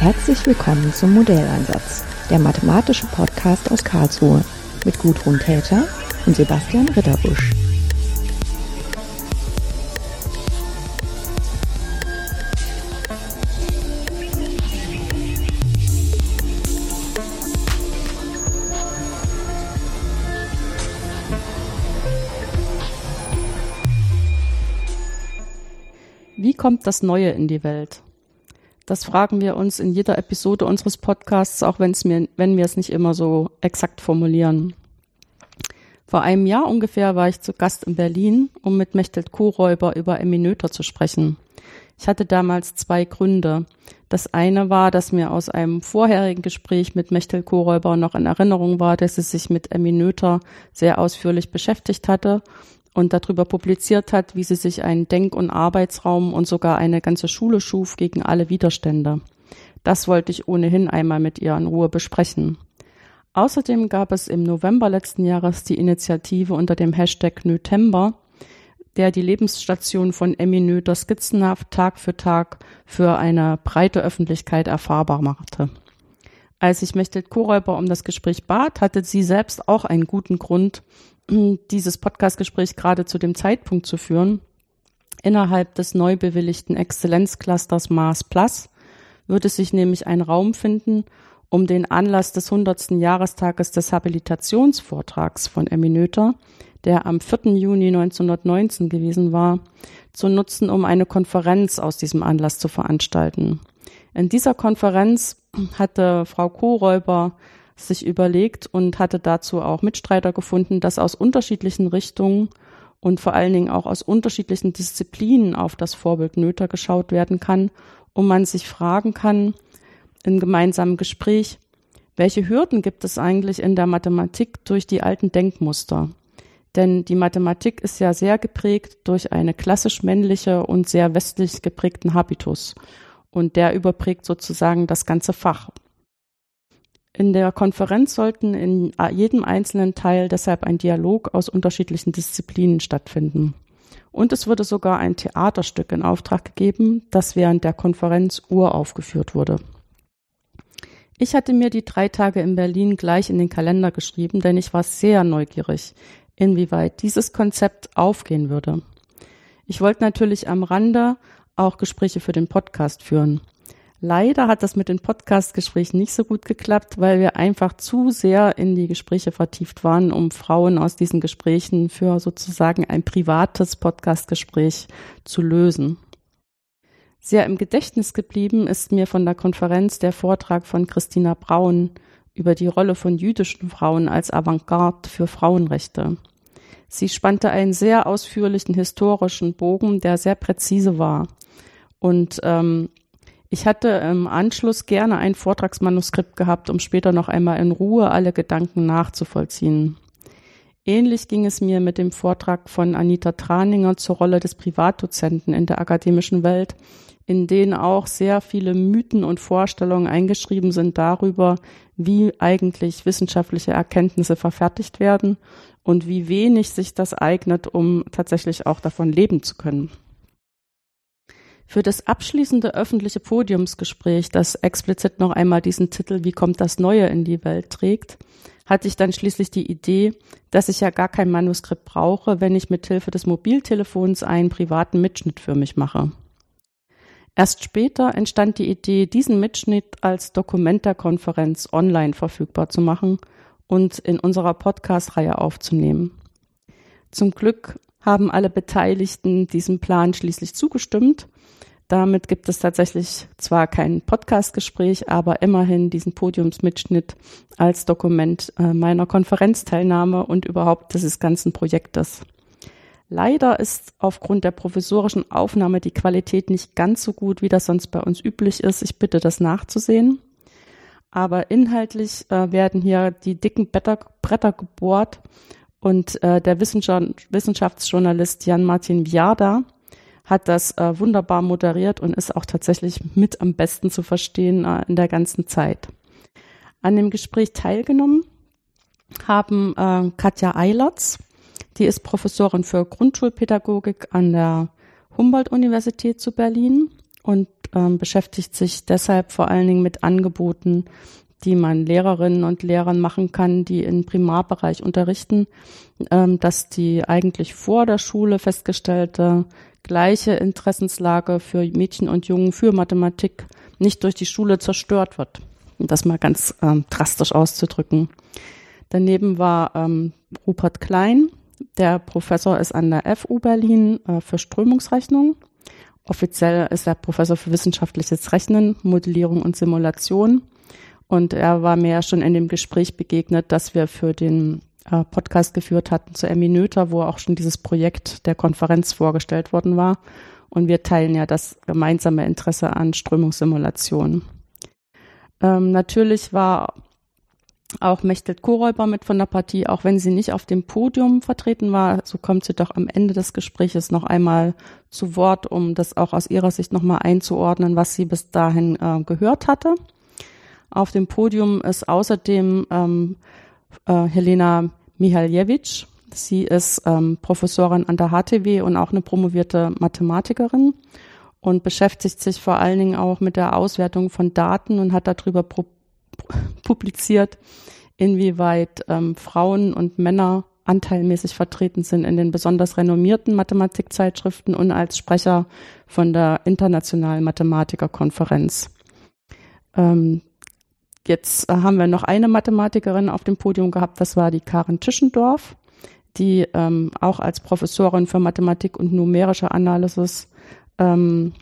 Herzlich willkommen zum Modelleinsatz, der mathematische Podcast aus Karlsruhe mit Gudrun Täter und Sebastian Ritterbusch. Wie kommt das Neue in die Welt? Das fragen wir uns in jeder Episode unseres Podcasts, auch wenn's mir, wenn wir es nicht immer so exakt formulieren. Vor einem Jahr ungefähr war ich zu Gast in Berlin, um mit Mechthild Koräuber über Eminöter zu sprechen. Ich hatte damals zwei Gründe. Das eine war, dass mir aus einem vorherigen Gespräch mit Mechthild Koräuber noch in Erinnerung war, dass sie sich mit Eminöter sehr ausführlich beschäftigt hatte und darüber publiziert hat, wie sie sich einen Denk- und Arbeitsraum und sogar eine ganze Schule schuf gegen alle Widerstände. Das wollte ich ohnehin einmal mit ihr in Ruhe besprechen. Außerdem gab es im November letzten Jahres die Initiative unter dem Hashtag Nötember, der die Lebensstation von Emmy Noether skizzenhaft Tag für Tag für eine breite Öffentlichkeit erfahrbar machte. Als ich Mechthild Koräuber um das Gespräch bat, hatte sie selbst auch einen guten Grund, dieses Podcastgespräch gerade zu dem Zeitpunkt zu führen. Innerhalb des neu bewilligten Exzellenzclusters Mars Plus würde sich nämlich ein Raum finden, um den Anlass des 100. Jahrestages des Habilitationsvortrags von Emmy Noether, der am 4. Juni 1919 gewesen war, zu nutzen, um eine Konferenz aus diesem Anlass zu veranstalten. In dieser Konferenz hatte Frau Koräuber sich überlegt und hatte dazu auch Mitstreiter gefunden, dass aus unterschiedlichen Richtungen und vor allen Dingen auch aus unterschiedlichen Disziplinen auf das Vorbild Nöter geschaut werden kann, und man sich fragen kann, in gemeinsamem Gespräch, welche Hürden gibt es eigentlich in der Mathematik durch die alten Denkmuster? Denn die Mathematik ist ja sehr geprägt durch eine klassisch männliche und sehr westlich geprägten Habitus. Und der überprägt sozusagen das ganze Fach. In der Konferenz sollten in jedem einzelnen Teil deshalb ein Dialog aus unterschiedlichen Disziplinen stattfinden. Und es wurde sogar ein Theaterstück in Auftrag gegeben, das während der Konferenz uraufgeführt wurde. Ich hatte mir die drei Tage in Berlin gleich in den Kalender geschrieben, denn ich war sehr neugierig, inwieweit dieses Konzept aufgehen würde. Ich wollte natürlich am Rande auch Gespräche für den Podcast führen. Leider hat das mit den Podcast-Gesprächen nicht so gut geklappt, weil wir einfach zu sehr in die Gespräche vertieft waren, um Frauen aus diesen Gesprächen für sozusagen ein privates Podcast-Gespräch zu lösen. Sehr im Gedächtnis geblieben ist mir von der Konferenz der Vortrag von Christina Braun über die Rolle von jüdischen Frauen als Avantgarde für Frauenrechte. Sie spannte einen sehr ausführlichen historischen Bogen, der sehr präzise war. Und ähm, ich hatte im Anschluss gerne ein Vortragsmanuskript gehabt, um später noch einmal in Ruhe alle Gedanken nachzuvollziehen. Ähnlich ging es mir mit dem Vortrag von Anita Traninger zur Rolle des Privatdozenten in der akademischen Welt, in denen auch sehr viele Mythen und Vorstellungen eingeschrieben sind darüber, wie eigentlich wissenschaftliche Erkenntnisse verfertigt werden und wie wenig sich das eignet, um tatsächlich auch davon leben zu können. Für das abschließende öffentliche Podiumsgespräch, das explizit noch einmal diesen Titel Wie kommt das Neue in die Welt trägt, hatte ich dann schließlich die Idee, dass ich ja gar kein Manuskript brauche, wenn ich mit Hilfe des Mobiltelefons einen privaten Mitschnitt für mich mache. Erst später entstand die Idee, diesen Mitschnitt als Dokument der Konferenz online verfügbar zu machen und in unserer Podcast-Reihe aufzunehmen. Zum Glück haben alle Beteiligten diesem Plan schließlich zugestimmt damit gibt es tatsächlich zwar kein Podcastgespräch, aber immerhin diesen Podiumsmitschnitt als Dokument äh, meiner Konferenzteilnahme und überhaupt dieses ganzen Projektes. Leider ist aufgrund der provisorischen Aufnahme die Qualität nicht ganz so gut, wie das sonst bei uns üblich ist. Ich bitte das nachzusehen. Aber inhaltlich äh, werden hier die dicken Bretter, Bretter gebohrt und äh, der Wissenschaftsjournalist Jan-Martin Viada hat das äh, wunderbar moderiert und ist auch tatsächlich mit am besten zu verstehen äh, in der ganzen Zeit. An dem Gespräch teilgenommen haben äh, Katja Eilertz, die ist Professorin für Grundschulpädagogik an der Humboldt-Universität zu Berlin, und ähm, beschäftigt sich deshalb vor allen Dingen mit Angeboten, die man Lehrerinnen und Lehrern machen kann, die im Primarbereich unterrichten, ähm, dass die eigentlich vor der Schule festgestellte gleiche Interessenslage für Mädchen und Jungen für Mathematik nicht durch die Schule zerstört wird. Um das mal ganz ähm, drastisch auszudrücken. Daneben war ähm, Rupert Klein, der Professor ist an der FU Berlin äh, für Strömungsrechnung. Offiziell ist er Professor für wissenschaftliches Rechnen, Modellierung und Simulation. Und er war mir ja schon in dem Gespräch begegnet, dass wir für den äh, Podcast geführt hatten zu Eminöter, wo auch schon dieses Projekt der Konferenz vorgestellt worden war. Und wir teilen ja das gemeinsame Interesse an Strömungssimulation. Ähm, natürlich war auch Mechthild Koräuber mit von der Partie, auch wenn sie nicht auf dem Podium vertreten war, so kommt sie doch am Ende des Gespräches noch einmal zu Wort, um das auch aus ihrer Sicht nochmal einzuordnen, was sie bis dahin äh, gehört hatte. Auf dem Podium ist außerdem ähm, äh, Helena Mihaljewitsch. Sie ist ähm, Professorin an der HTW und auch eine promovierte Mathematikerin und beschäftigt sich vor allen Dingen auch mit der Auswertung von Daten und hat darüber publiziert, inwieweit ähm, Frauen und Männer anteilmäßig vertreten sind in den besonders renommierten Mathematikzeitschriften und als Sprecher von der Internationalen Mathematikerkonferenz. Ähm, jetzt haben wir noch eine Mathematikerin auf dem Podium gehabt, das war die Karin Tischendorf, die ähm, auch als Professorin für Mathematik und numerische Analysis ähm,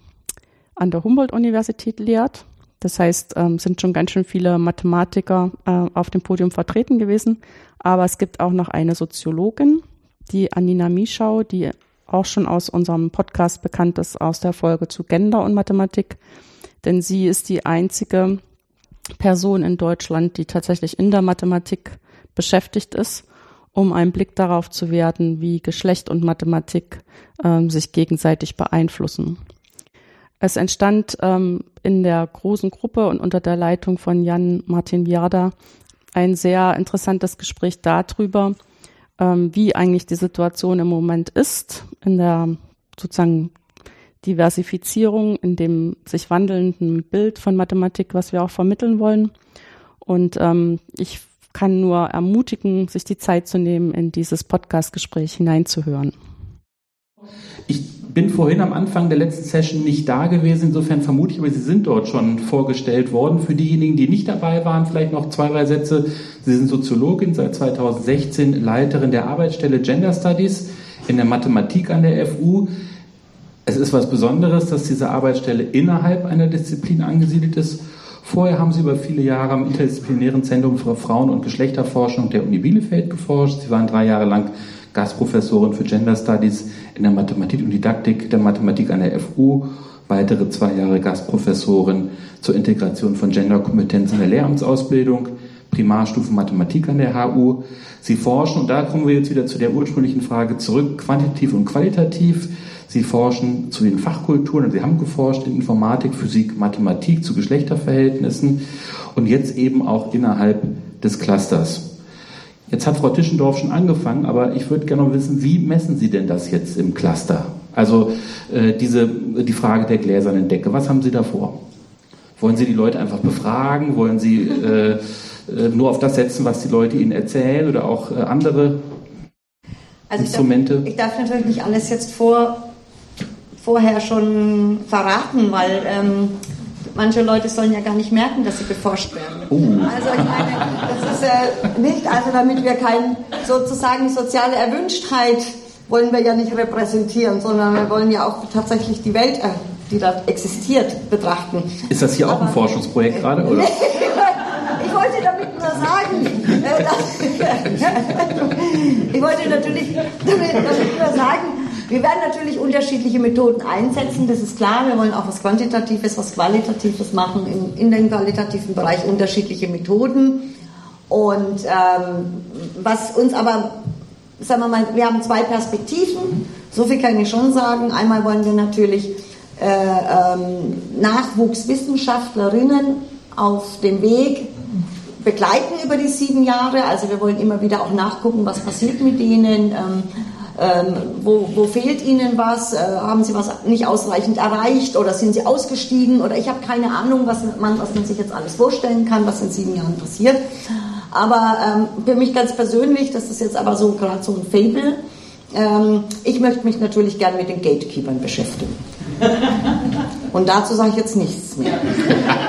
an der Humboldt-Universität lehrt. Das heißt, ähm, sind schon ganz schön viele Mathematiker äh, auf dem Podium vertreten gewesen. Aber es gibt auch noch eine Soziologin, die Anina Mischau, die auch schon aus unserem Podcast bekannt ist, aus der Folge zu Gender und Mathematik. Denn sie ist die einzige Person in Deutschland, die tatsächlich in der Mathematik beschäftigt ist, um einen Blick darauf zu werden, wie Geschlecht und Mathematik ähm, sich gegenseitig beeinflussen. Es entstand ähm, in der großen Gruppe und unter der Leitung von Jan Martin Viada ein sehr interessantes Gespräch darüber, ähm, wie eigentlich die Situation im Moment ist in der sozusagen Diversifizierung, in dem sich wandelnden Bild von Mathematik, was wir auch vermitteln wollen. Und ähm, ich kann nur ermutigen, sich die Zeit zu nehmen, in dieses Podcast-Gespräch hineinzuhören. Ich bin vorhin am Anfang der letzten Session nicht da gewesen, insofern vermute ich, aber Sie sind dort schon vorgestellt worden. Für diejenigen, die nicht dabei waren, vielleicht noch zwei, drei Sätze. Sie sind Soziologin, seit 2016 Leiterin der Arbeitsstelle Gender Studies in der Mathematik an der FU. Es ist was Besonderes, dass diese Arbeitsstelle innerhalb einer Disziplin angesiedelt ist. Vorher haben Sie über viele Jahre am Interdisziplinären Zentrum für Frauen- und Geschlechterforschung der Uni Bielefeld geforscht. Sie waren drei Jahre lang Gastprofessorin für Gender Studies in der Mathematik und Didaktik der Mathematik an der FU, weitere zwei Jahre Gastprofessorin zur Integration von Genderkompetenz in der Lehramtsausbildung, Primarstufe Mathematik an der HU. Sie forschen, und da kommen wir jetzt wieder zu der ursprünglichen Frage zurück, quantitativ und qualitativ. Sie forschen zu den Fachkulturen, und Sie haben geforscht in Informatik, Physik, Mathematik zu Geschlechterverhältnissen und jetzt eben auch innerhalb des Clusters. Jetzt hat Frau Tischendorf schon angefangen, aber ich würde gerne wissen, wie messen Sie denn das jetzt im Cluster? Also äh, diese, die Frage der gläsernen Decke, was haben Sie da vor? Wollen Sie die Leute einfach befragen? Wollen Sie äh, nur auf das setzen, was die Leute Ihnen erzählen oder auch äh, andere also Instrumente? Ich darf, ich darf, natürlich nicht alles jetzt vor, vorher schon verraten, weil ähm, manche Leute sollen ja gar nicht merken, dass sie beforscht werden. Oh. Also ich meine, das ist äh, nicht, also damit wir kein sozusagen soziale Erwünschtheit wollen wir ja nicht repräsentieren, sondern wir wollen ja auch tatsächlich die Welt, äh, die da existiert, betrachten. Ist das hier Aber, auch ein Forschungsprojekt gerade, oder? ich wollte damit nur sagen, äh, ich wollte natürlich nur sagen, wir werden natürlich unterschiedliche Methoden einsetzen, das ist klar. Wir wollen auch was Quantitatives, was Qualitatives machen, in, in dem qualitativen Bereich unterschiedliche Methoden. Und ähm, was uns aber, sagen wir mal, wir haben zwei Perspektiven, so viel kann ich schon sagen. Einmal wollen wir natürlich äh, ähm, Nachwuchswissenschaftlerinnen auf dem Weg begleiten über die sieben Jahre. Also wir wollen immer wieder auch nachgucken, was passiert mit denen. Ähm, Ähm, wo, wo, fehlt Ihnen was? Äh, haben Sie was nicht ausreichend erreicht oder sind Sie ausgestiegen? Oder ich habe keine Ahnung, was man, was man sich jetzt alles vorstellen kann, was in sieben Jahren passiert. Aber ähm, für mich ganz persönlich, das ist jetzt aber so gerade so ein Fable, ähm, ich möchte mich natürlich gern mit den Gatekeepern beschäftigen. Und dazu sage ich jetzt nichts mehr.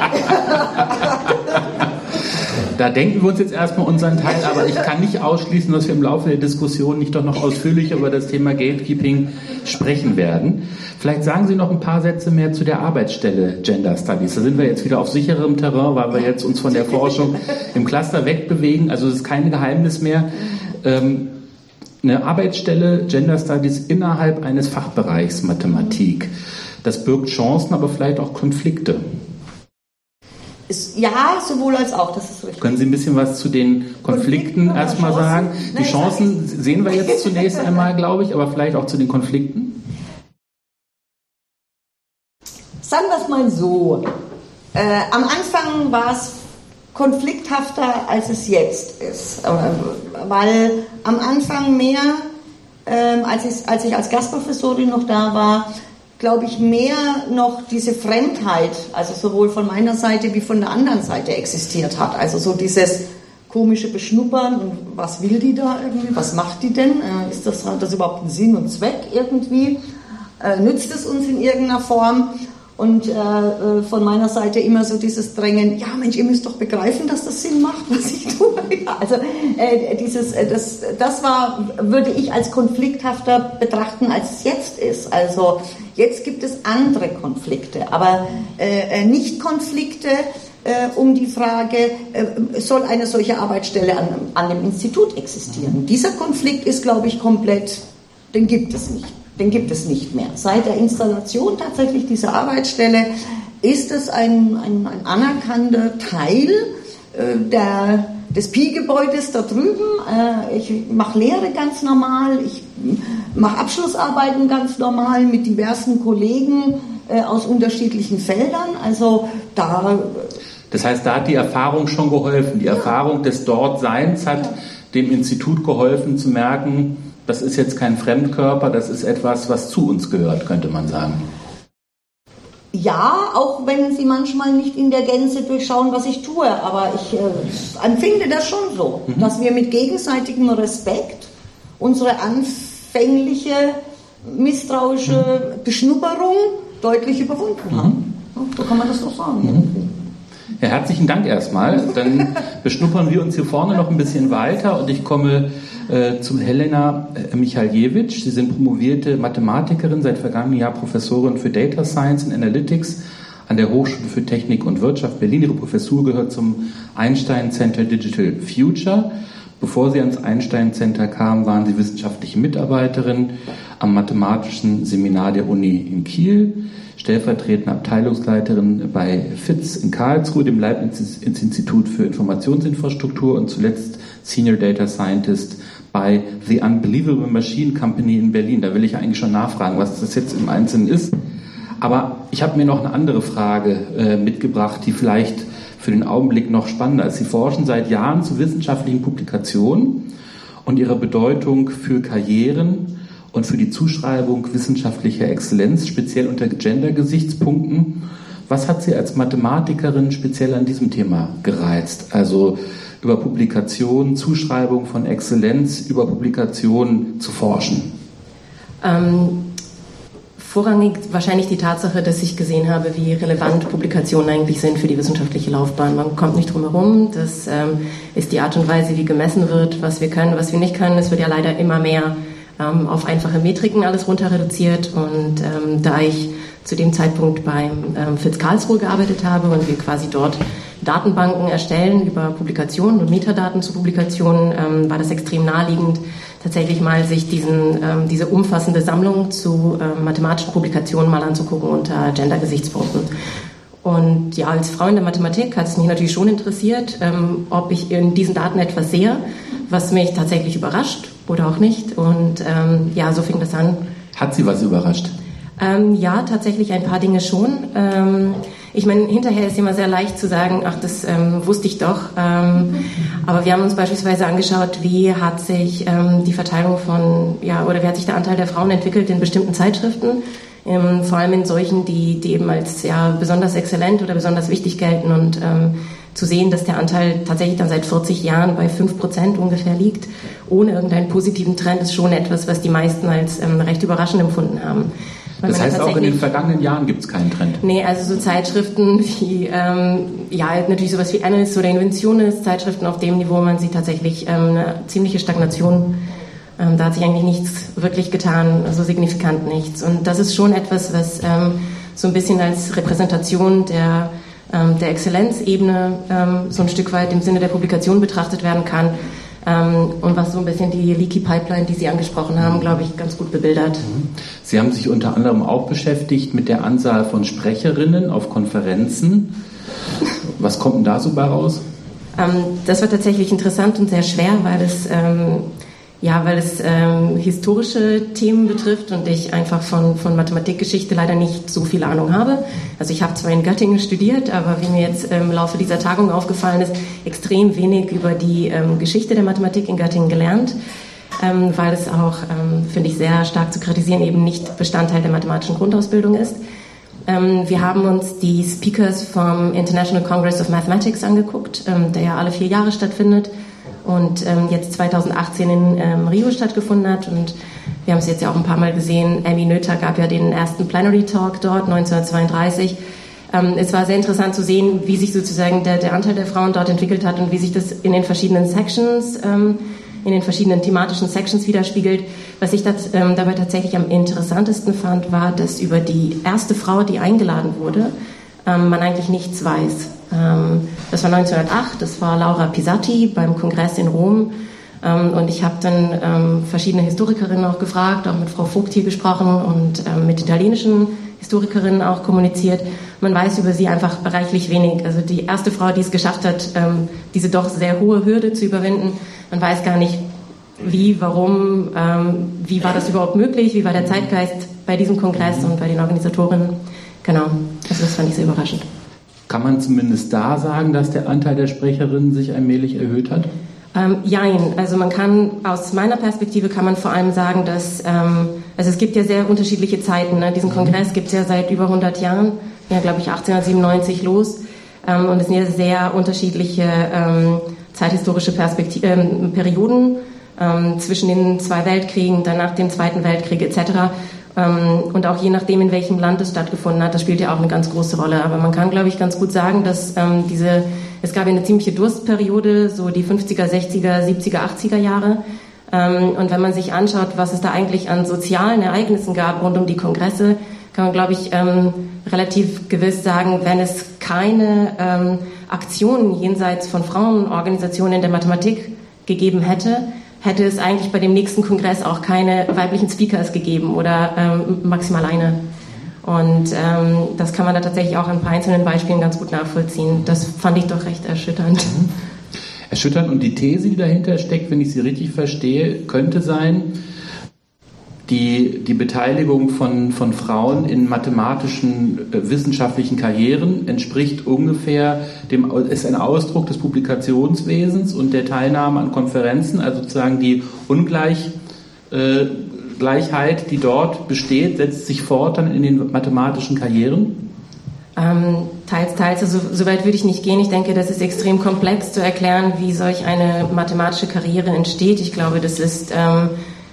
Da denken wir uns jetzt erstmal unseren Teil, aber ich kann nicht ausschließen, dass wir im Laufe der Diskussion nicht doch noch ausführlich über das Thema Gatekeeping sprechen werden. Vielleicht sagen Sie noch ein paar Sätze mehr zu der Arbeitsstelle Gender Studies. Da sind wir jetzt wieder auf sicherem Terrain, weil wir jetzt uns von der Forschung im Cluster wegbewegen. Also es ist kein Geheimnis mehr. Ähm, eine Arbeitsstelle Gender Studies innerhalb eines Fachbereichs Mathematik. Das birgt Chancen, aber vielleicht auch Konflikte. Ist, ja, sowohl als auch, das ist richtig. Können Sie ein bisschen was zu den Konflikten, Konflikten erstmal sagen? Die Nein, Chancen sehen wir jetzt zunächst einmal, glaube ich, aber vielleicht auch zu den Konflikten? Sagen wir es mal so. Äh, am Anfang war es konflikthafter, als es jetzt ist. Weil am Anfang mehr, äh, als, ich, als ich als Gastprofessorin noch da war, glaube ich, mehr noch diese Fremdheit, also sowohl von meiner Seite wie von der anderen Seite existiert hat. Also so dieses komische Beschnuppern und was will die da irgendwie, was macht die denn? Äh, ist das, hat das überhaupt einen Sinn und Zweck irgendwie? Äh, nützt es uns in irgendeiner Form? Und äh, äh, von meiner Seite immer so dieses Drängen, ja Mensch, ihr müsst doch begreifen, dass das Sinn macht, was ich tue. Ja, also äh, dieses, äh, das, das war, würde ich als konflikthafter betrachten, als es jetzt ist. Also jetzt gibt es andere Konflikte, aber äh, äh nicht Konflikte um die Frage, soll eine solche Arbeitsstelle an, an dem Institut existieren. Dieser Konflikt ist, glaube ich, komplett, den gibt es nicht den gibt es nicht mehr. Seit der Installation tatsächlich dieser Arbeitsstelle ist es ein, ein, ein anerkannter Teil äh, der, des Pi-Gebäudes da drüben. Äh, ich mache Lehre ganz normal, ich mache Abschlussarbeiten ganz normal mit diversen Kollegen äh, aus unterschiedlichen Feldern. Also da. Das heißt, da hat die Erfahrung schon geholfen. Die ja. Erfahrung des Dortseins hat ja. dem Institut geholfen zu merken, das ist jetzt kein Fremdkörper, das ist etwas, was zu uns gehört, könnte man sagen. Ja, auch wenn Sie manchmal nicht in der Gänze durchschauen, was ich tue, aber ich äh, empfinde das schon so, mhm. dass wir mit gegenseitigem Respekt unsere anfängliche misstrauische mhm. Beschnupperung deutlich überwunden haben. Mhm. So kann man das doch sagen. Mhm. Ja, herzlichen Dank erstmal. Dann beschnuppern wir uns hier vorne noch ein bisschen weiter und ich komme äh, zu Helena äh, Michaljewitsch. Sie sind promovierte Mathematikerin, seit vergangenem Jahr Professorin für Data Science and Analytics an der Hochschule für Technik und Wirtschaft Berlin. Ihre Professur gehört zum Einstein Center Digital Future. Bevor sie ans Einstein Center kam, waren sie wissenschaftliche Mitarbeiterin am Mathematischen Seminar der Uni in Kiel, stellvertretende Abteilungsleiterin bei FITZ in Karlsruhe, dem Leibniz-Institut für Informationsinfrastruktur und zuletzt Senior Data Scientist bei The Unbelievable Machine Company in Berlin. Da will ich eigentlich schon nachfragen, was das jetzt im Einzelnen ist. Aber ich habe mir noch eine andere Frage äh, mitgebracht, die vielleicht für den Augenblick noch spannender ist. Sie forschen seit Jahren zu wissenschaftlichen Publikationen und ihrer Bedeutung für Karrieren und für die Zuschreibung wissenschaftlicher Exzellenz, speziell unter Gender-Gesichtspunkten. Was hat Sie als Mathematikerin speziell an diesem Thema gereizt? Also über Publikationen, Zuschreibung von Exzellenz, über Publikationen zu forschen? Ähm, vorrangig wahrscheinlich die Tatsache, dass ich gesehen habe, wie relevant Publikationen eigentlich sind für die wissenschaftliche Laufbahn. Man kommt nicht drum herum. Das ähm, ist die Art und Weise, wie gemessen wird, was wir können, was wir nicht können. Es wird ja leider immer mehr ähm, auf einfache Metriken alles runter reduziert. Und ähm, da ich zu dem Zeitpunkt beim ähm, FITZ Karlsruhe gearbeitet habe und wir quasi dort Datenbanken erstellen über Publikationen und Metadaten zu Publikationen, ähm, war das extrem naheliegend, tatsächlich mal sich diesen, ähm, diese umfassende Sammlung zu ähm, mathematischen Publikationen mal anzugucken unter Gender-Gesichtspunkten. Und ja, als Frau in der Mathematik hat es mich natürlich schon interessiert, ähm, ob ich in diesen Daten etwas sehe, was mich tatsächlich überrascht oder auch nicht. Und ähm, ja, so fing das an. Hat Sie was überrascht? Ähm, ja, tatsächlich ein paar Dinge schon. Ich meine, hinterher ist immer sehr leicht zu sagen, ach, das ähm, wusste ich doch. Ähm, aber wir haben uns beispielsweise angeschaut, wie hat sich ähm, die Verteilung von, ja, oder wie hat sich der Anteil der Frauen entwickelt in bestimmten Zeitschriften, ähm, vor allem in solchen, die, die eben als ja, besonders exzellent oder besonders wichtig gelten und ähm, zu sehen, dass der Anteil tatsächlich dann seit 40 Jahren bei 5 Prozent ungefähr liegt, ohne irgendeinen positiven Trend, ist schon etwas, was die meisten als ähm, recht überraschend empfunden haben. Das heißt, auch in den vergangenen Jahren gibt es keinen Trend? Nee, also so Zeitschriften wie, ähm, ja, natürlich sowas wie Analyst oder Inventionist, Zeitschriften auf dem Niveau, man sieht tatsächlich ähm, eine ziemliche Stagnation. Ähm, da hat sich eigentlich nichts wirklich getan, so signifikant nichts. Und das ist schon etwas, was ähm, so ein bisschen als Repräsentation der ähm, der Exzellenzebene ähm, so ein Stück weit im Sinne der Publikation betrachtet werden kann. Ähm, und was so ein bisschen die Leaky Pipeline, die Sie angesprochen haben, glaube ich, ganz gut bebildert. Mhm. Sie haben sich unter anderem auch beschäftigt mit der Anzahl von Sprecherinnen auf Konferenzen. Was kommt denn da so bei raus? das war tatsächlich interessant und sehr schwer, weil es ja, weil es ähm, historische Themen betrifft und ich einfach von, von Mathematikgeschichte leider nicht so viel Ahnung habe. Also ich habe zwar in Göttingen studiert, aber wie mir jetzt im Laufe dieser Tagung aufgefallen ist, extrem wenig über die ähm, Geschichte der Mathematik in Göttingen gelernt, ähm, weil es auch, ähm, finde ich, sehr stark zu kritisieren, eben nicht Bestandteil der mathematischen Grundausbildung ist. Ähm, wir haben uns die Speakers vom International Congress of Mathematics angeguckt, ähm, der ja alle vier Jahre stattfindet und ähm, jetzt 2018 in ähm, Rio stattgefunden hat. Und wir haben es jetzt ja auch ein paar Mal gesehen. Amy Noether gab ja den ersten Plenary Talk dort 1932. Ähm, es war sehr interessant zu sehen, wie sich sozusagen der, der, Anteil der Frauen dort entwickelt hat und wie sich das in den verschiedenen Sections, ähm, in den verschiedenen thematischen Sections widerspiegelt. Was ich das, ähm, dabei tatsächlich am interessantesten fand, war, dass über die erste Frau, die eingeladen wurde, ähm, man eigentlich nichts weiß. Ähm, das war 1908, das war Laura Pisatti beim Kongress in Rom. Ähm, und ich habe dann ähm, verschiedene Historikerinnen auch gefragt, auch mit Frau Vogt hier gesprochen und mit italienischen Historikerinnen auch kommuniziert. Man weiß über sie einfach reichlich wenig. Also die erste Frau, die es geschafft hat, diese doch sehr hohe Hürde zu überwinden, man weiß gar nicht, wie, warum, wie war das überhaupt möglich, wie war der Zeitgeist bei diesem Kongress und bei den Organisatorinnen. Genau, also das fand ich sehr überraschend. Kann man zumindest da sagen, dass der Anteil der Sprecherinnen sich allmählich erhöht hat? Ähm, jein, also man kann aus meiner Perspektive kann man vor allem sagen, dass ähm, also es gibt ja sehr unterschiedliche Zeiten. Ne? Diesen mhm. Kongress gibt es ja seit über 100 Jahren, ja glaube ich 1897 los ähm, und es sind ja sehr unterschiedliche ähm, zeithistorische Perspektiv ähm, Perioden ähm, zwischen den zwei Weltkriegen, dann nach dem Zweiten Weltkrieg etc. Ähm, und auch je nachdem, in welchem Land es stattgefunden hat, das spielt ja auch eine ganz große Rolle. Aber man kann, glaube ich, ganz gut sagen, dass ähm, diese, es gab eine ziemliche Durstperiode, so die 50er, 60er, 70er, 80er Jahre. Ähm, und wenn man sich anschaut, was es da eigentlich an sozialen Ereignissen gab rund um die Kongresse, kann man, glaube ich, relativ gewiss sagen, wenn es keine Aktionen jenseits von Frauenorganisationen in der Mathematik gegeben hätte, hätte es eigentlich bei dem nächsten Kongress auch keine weiblichen Speakers gegeben oder ähm, maximal eine. Und ähm, das kann man da tatsächlich auch an ein paar einzelnen Beispielen ganz gut nachvollziehen. Das fand ich doch recht erschütternd. Mhm. Erschütternd und die These, die dahinter steckt, wenn ich sie richtig verstehe, könnte sein, die, die Beteiligung von, von Frauen in mathematischen äh, wissenschaftlichen Karrieren entspricht ungefähr dem, ist ein Ausdruck des Publikationswesens und der Teilnahme an Konferenzen, also sozusagen die Ungleich, äh, Gleichheit, die dort besteht, setzt sich fort dann in den mathematischen Karrieren? Ähm, teils, teils. Also, so weit würde ich nicht gehen. Ich denke, das ist extrem komplex zu erklären, wie solch eine mathematische Karriere entsteht. Ich glaube, das ist ähm,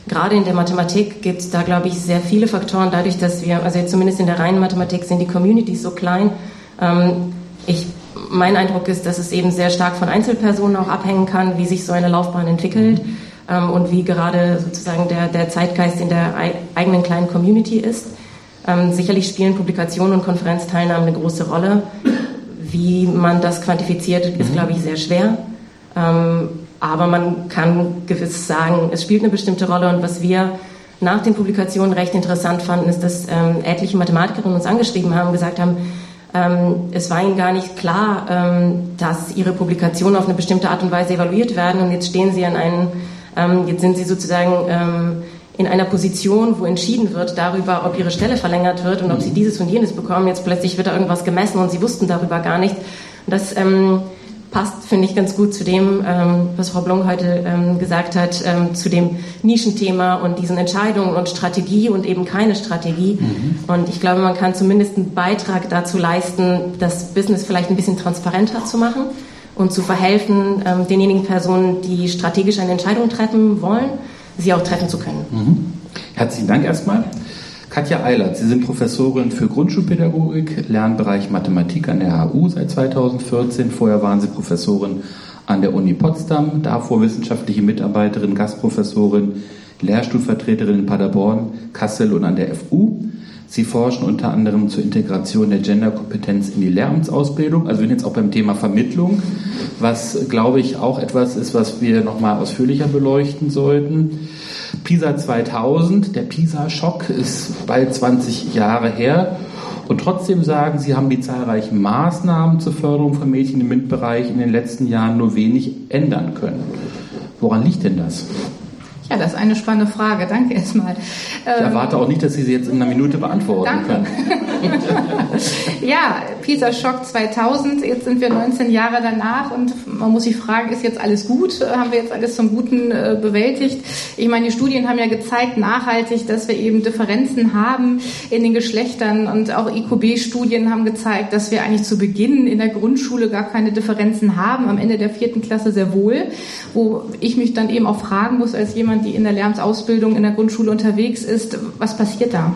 Gerade in der Mathematik gibt es da, glaube ich, sehr viele Faktoren, dadurch, dass wir, also zumindest in der reinen Mathematik sind die Communities so klein. Ähm, ich, mein Eindruck ist, dass es eben sehr stark von Einzelpersonen auch abhängen kann, wie sich so eine Laufbahn entwickelt ähm, und wie gerade sozusagen der, der Zeitgeist in der eigenen kleinen Community ist. Ähm, sicherlich spielen Publikationen und Konferenzteilnahmen eine große Rolle. Wie man das quantifiziert, ist, mhm. glaube ich, sehr schwer. Ähm, aber man kann gewiss sagen, es spielt eine bestimmte Rolle. Und was wir nach den Publikationen recht interessant fanden, ist, dass ähm, etliche Mathematikerinnen uns angeschrieben haben und gesagt haben, ähm, es war ihnen gar nicht klar, ähm, dass ihre Publikationen auf eine bestimmte Art und Weise evaluiert werden. Und jetzt stehen sie an einem, ähm, jetzt sind sie sozusagen ähm, in einer Position, wo entschieden wird darüber, ob ihre Stelle verlängert wird und ob sie dieses und jenes bekommen. Jetzt plötzlich wird da irgendwas gemessen und sie wussten darüber gar nicht. das ähm, passt, finde ich, ganz gut zu dem, ähm, was Frau Blong heute ähm, gesagt hat, ähm, zu dem Nischenthema und diesen Entscheidungen und Strategie und eben keine Strategie. Mhm. Und ich glaube, man kann zumindest einen Beitrag dazu leisten, das Business vielleicht ein bisschen transparenter zu machen und zu verhelfen, ähm, denjenigen Personen, die strategisch eine Entscheidung treffen wollen, sie auch treffen zu können. Mhm. Herzlichen Dank erstmal. Katja Eilert, Sie sind Professorin für Grundschulpädagogik, Lernbereich Mathematik an der HU seit 2014. Vorher waren Sie Professorin an der Uni Potsdam, davor wissenschaftliche Mitarbeiterin, Gastprofessorin, Lehrstuhlvertreterin in Paderborn, Kassel und an der FU. Sie forschen unter anderem zur Integration der Genderkompetenz in die Lehramtsausbildung. Also wir sind jetzt auch beim Thema Vermittlung, was, glaube ich, auch etwas ist, was wir nochmal ausführlicher beleuchten sollten. PISA 2000, der PISA-Schock ist bald 20 Jahre her. Und trotzdem sagen Sie, haben die zahlreichen Maßnahmen zur Förderung von Mädchen im MINT-Bereich in den letzten Jahren nur wenig ändern können. Woran liegt denn das? Ja, das ist eine spannende Frage. Danke erstmal. Ich erwarte auch nicht, dass Sie sie jetzt in einer Minute beantworten Danke. können. ja, Pisa Schock 2000. Jetzt sind wir 19 Jahre danach und man muss sich fragen, ist jetzt alles gut? Haben wir jetzt alles zum Guten äh, bewältigt? Ich meine, die Studien haben ja gezeigt, nachhaltig, dass wir eben Differenzen haben in den Geschlechtern und auch IQB-Studien haben gezeigt, dass wir eigentlich zu Beginn in der Grundschule gar keine Differenzen haben, am Ende der vierten Klasse sehr wohl, wo ich mich dann eben auch fragen muss als jemand, jemand, die in der Lehramtsausbildung in der Grundschule unterwegs ist, was passiert da?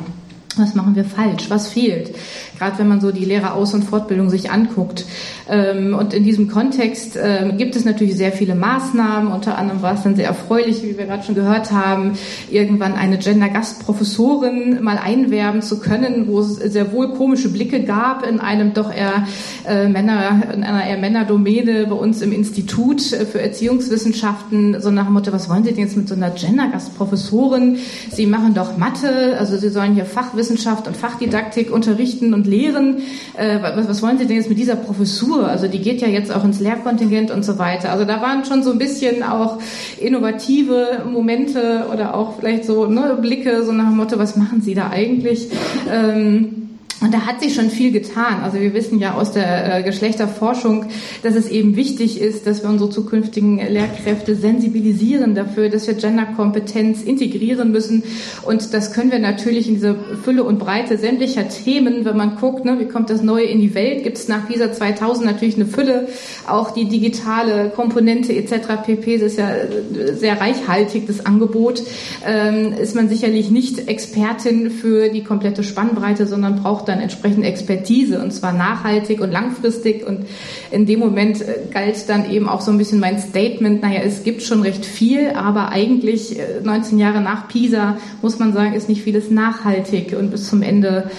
Was machen wir falsch? Was fehlt? Gerade wenn man so die Lehreraus- und Fortbildung sich anguckt. Ähm, und in diesem Kontext ähm, gibt es natürlich sehr viele Maßnahmen. Unter anderem war es dann sehr erfreulich, wie wir gerade schon gehört haben, irgendwann eine Gender-Gastprofessorin mal einwerben zu können, wo es sehr wohl komische Blicke gab in einem doch eher äh, Männer, in einer eher Männerdomäne bei uns im Institut für Erziehungswissenschaften, so nach dem Motto, was wollen Sie denn jetzt mit so einer Gender-Gastprofessorin? Sie machen doch Mathe, also Sie sollen hier Fachwissenschaft und Fachdidaktik unterrichten und lehren. Äh, was, was wollen Sie denn jetzt mit dieser Professur? Also die geht ja jetzt auch ins Lehrkontingent und so weiter. Also da waren schon so ein bisschen auch innovative Momente oder auch vielleicht so ne, Blicke so nach dem Motto, was machen Sie da eigentlich? Ähm, und da hat sich schon viel getan. Also wir wissen ja aus der äh, Geschlechterforschung, dass es eben wichtig ist, dass wir unsere zukünftigen Lehrkräfte sensibilisieren dafür, dass wir Genderkompetenz integrieren müssen. Und das können wir natürlich in dieser Fülle und Breite sämtlicher Themen, wenn man guckt, ne, wie kommt das Neue in die Welt, gibt es nach dieser 2000 natürlich eine Fülle, auch die digitale Komponente etc. pp. Das ist ja äh, sehr reichhaltig, das Angebot. Ähm, ist man sicherlich nicht Expertin für die komplette Spannbreite, sondern braucht dann entsprechend Expertise und zwar nachhaltig und langfristig. Und in dem Moment äh, galt dann eben auch so ein bisschen mein Statement, naja, es gibt schon recht viel, aber eigentlich 19 äh, Jahre nach Pisa muss man sagen, ist nicht vieles nachhaltig und bis zum Ende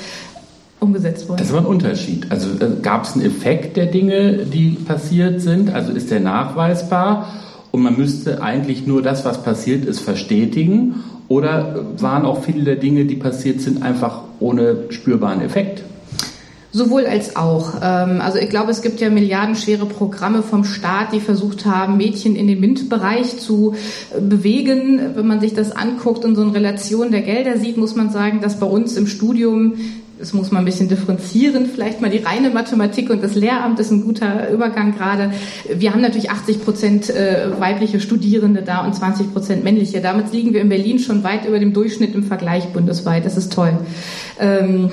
umgesetzt worden. Das aber ein Unterschied. Also äh, gab es einen Effekt der Dinge, die passiert sind? Also ist der nachweisbar? Und man müsste eigentlich nur das, was passiert ist, verstetigen? Oder waren auch viele der Dinge, die passiert sind, einfach ohne spürbaren Effekt? Sowohl als auch. Ähm, also ich glaube, es gibt ja milliardenschwere Programme vom Staat, die versucht haben, Mädchen in den MINT-Bereich zu äh, bewegen. Wenn man sich das anguckt und so eine Relation der Gelder sieht, muss man sagen, dass bei uns im Studium das muss man ein bisschen differenzieren. Vielleicht mal die reine Mathematik und das Lehramt ist ein guter Übergang gerade. Wir haben natürlich 80 Prozent äh, weibliche Studierende da und 20 Prozent männliche. Damit liegen wir in Berlin schon weit über dem Durchschnitt im Vergleich bundesweit. Das ist toll. Ähm,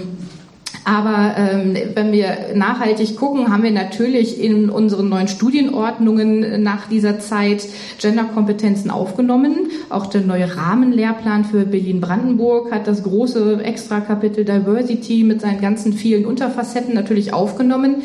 aber ähm, wenn wir nachhaltig gucken, haben wir natürlich in unseren neuen Studienordnungen nach dieser Zeit Genderkompetenzen aufgenommen. Auch der neue Rahmenlehrplan für Berlin-Brandenburg hat das große Extrakapitel Diversity mit seinen ganzen vielen Unterfacetten natürlich aufgenommen.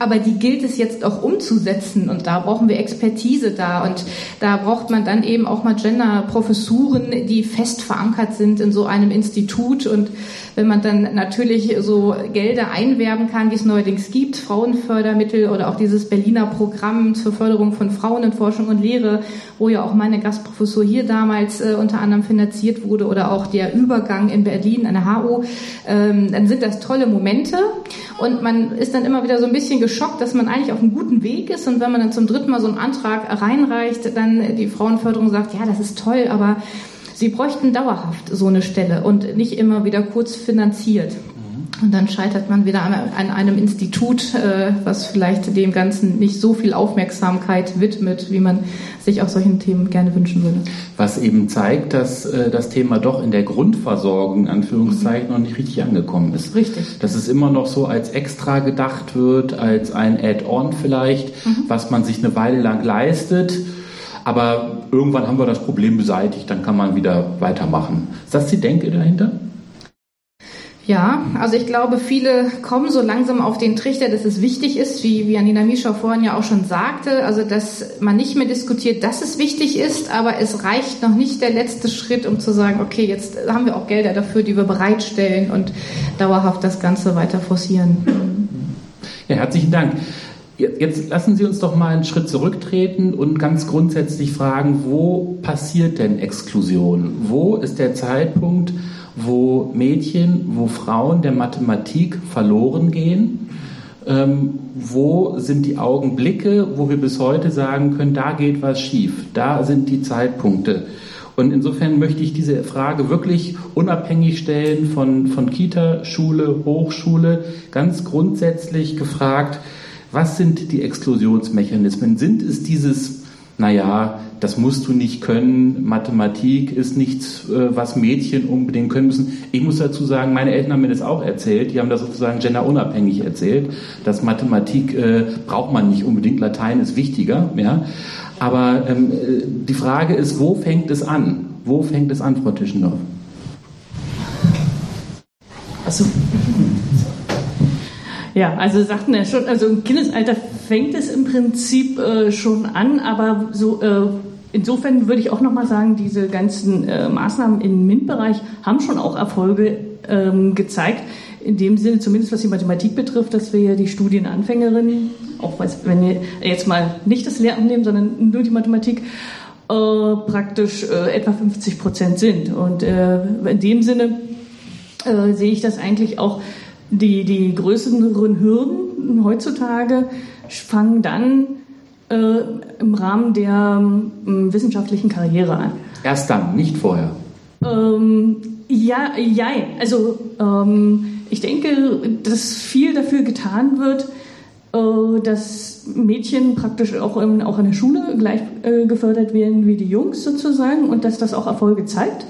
Aber die gilt es jetzt auch umzusetzen und da brauchen wir Expertise da. Und da braucht man dann eben auch mal Gender-Professuren, die fest verankert sind in so einem Institut. Und wenn man dann natürlich so Gelder einwerben kann, die es neuerdings gibt, Frauenfördermittel oder auch dieses Berliner Programm zur Förderung von Frauen in Forschung und Lehre, wo ja auch meine Gastprofessur hier damals äh, unter anderem finanziert wurde oder auch der Übergang in Berlin an der HU, ähm, dann sind das tolle Momente und man ist dann immer wieder so ein bisschen geschockt, dass man eigentlich auf einem guten Weg ist. Und wenn man dann zum dritten Mal so einen Antrag reinreicht, dann die Frauenförderung sagt, ja, das ist toll, aber Sie bräuchten dauerhaft so eine Stelle und nicht immer wieder kurz finanziert. Und dann scheitert man wieder an, an einem Institut, äh, was vielleicht dem Ganzen nicht so viel Aufmerksamkeit widmet, wie man sich auch solchen Themen gerne wünschen würde. Was eben zeigt, dass äh, das Thema doch in der Grundversorgung, Anführungszeichen, mhm. noch nicht richtig angekommen ist. Richtig. Dass es immer noch so als extra gedacht wird, als ein Add-on vielleicht, mhm. was man sich eine Weile lang leistet. Aber irgendwann haben wir das Problem beseitigt, dann kann man wieder weitermachen. Ist das die Denke dahinter? Ja, also ich glaube, viele kommen so langsam auf den Trichter, dass es wichtig ist, wie, wie Anina Mischau vorhin ja auch schon sagte, also dass man nicht mehr diskutiert, dass es wichtig ist, aber es reicht noch nicht der letzte Schritt, um zu sagen, okay, jetzt haben wir auch Gelder dafür, die wir bereitstellen und dauerhaft das Ganze weiter forcieren. Ja, herzlichen Dank. Jetzt lassen Sie uns doch mal einen Schritt zurücktreten und ganz grundsätzlich fragen, wo passiert denn Exklusion? Wo ist der Zeitpunkt, wo Mädchen, wo Frauen der Mathematik verloren gehen. Ähm, wo sind die Augenblicke, wo wir bis heute sagen können, da geht was schief, da sind die Zeitpunkte. Und insofern möchte ich diese Frage wirklich unabhängig stellen von, von Kita, Schule, Hochschule, ganz grundsätzlich gefragt, was sind die Exklusionsmechanismen? Sind es dieses, naja, das musst du nicht können. Mathematik ist nichts, äh, was Mädchen unbedingt können müssen. Ich muss dazu sagen, meine Eltern haben mir das auch erzählt. Die haben das sozusagen genderunabhängig erzählt, dass Mathematik äh, braucht man nicht unbedingt. Latein ist wichtiger. Ja. Aber ähm, äh, die Frage ist, wo fängt es an? Wo fängt es an, Frau Tischendorf? Also, ja, also sagten ja schon, also im Kindesalter fängt es im Prinzip äh, schon an, aber so äh, insofern würde ich auch nochmal sagen, diese ganzen äh, Maßnahmen im MINT-Bereich haben schon auch Erfolge ähm, gezeigt. In dem Sinne, zumindest was die Mathematik betrifft, dass wir ja die Studienanfängerinnen, auch wenn wir jetzt mal nicht das Lehramt nehmen, sondern nur die Mathematik, äh, praktisch äh, etwa 50 Prozent sind. Und äh, in dem Sinne sehe ich das eigentlich auch, die, die größeren Hürden heutzutage fangen dann äh, im Rahmen der äh, wissenschaftlichen Karriere an. Erst dann, nicht vorher. Ähm, ja, ja, also ähm, ich denke, dass viel dafür getan wird, äh, dass Mädchen praktisch auch, in, auch in der Schule gleich äh, gefördert werden wie die Jungs sozusagen und dass das auch Erfolge zeigt.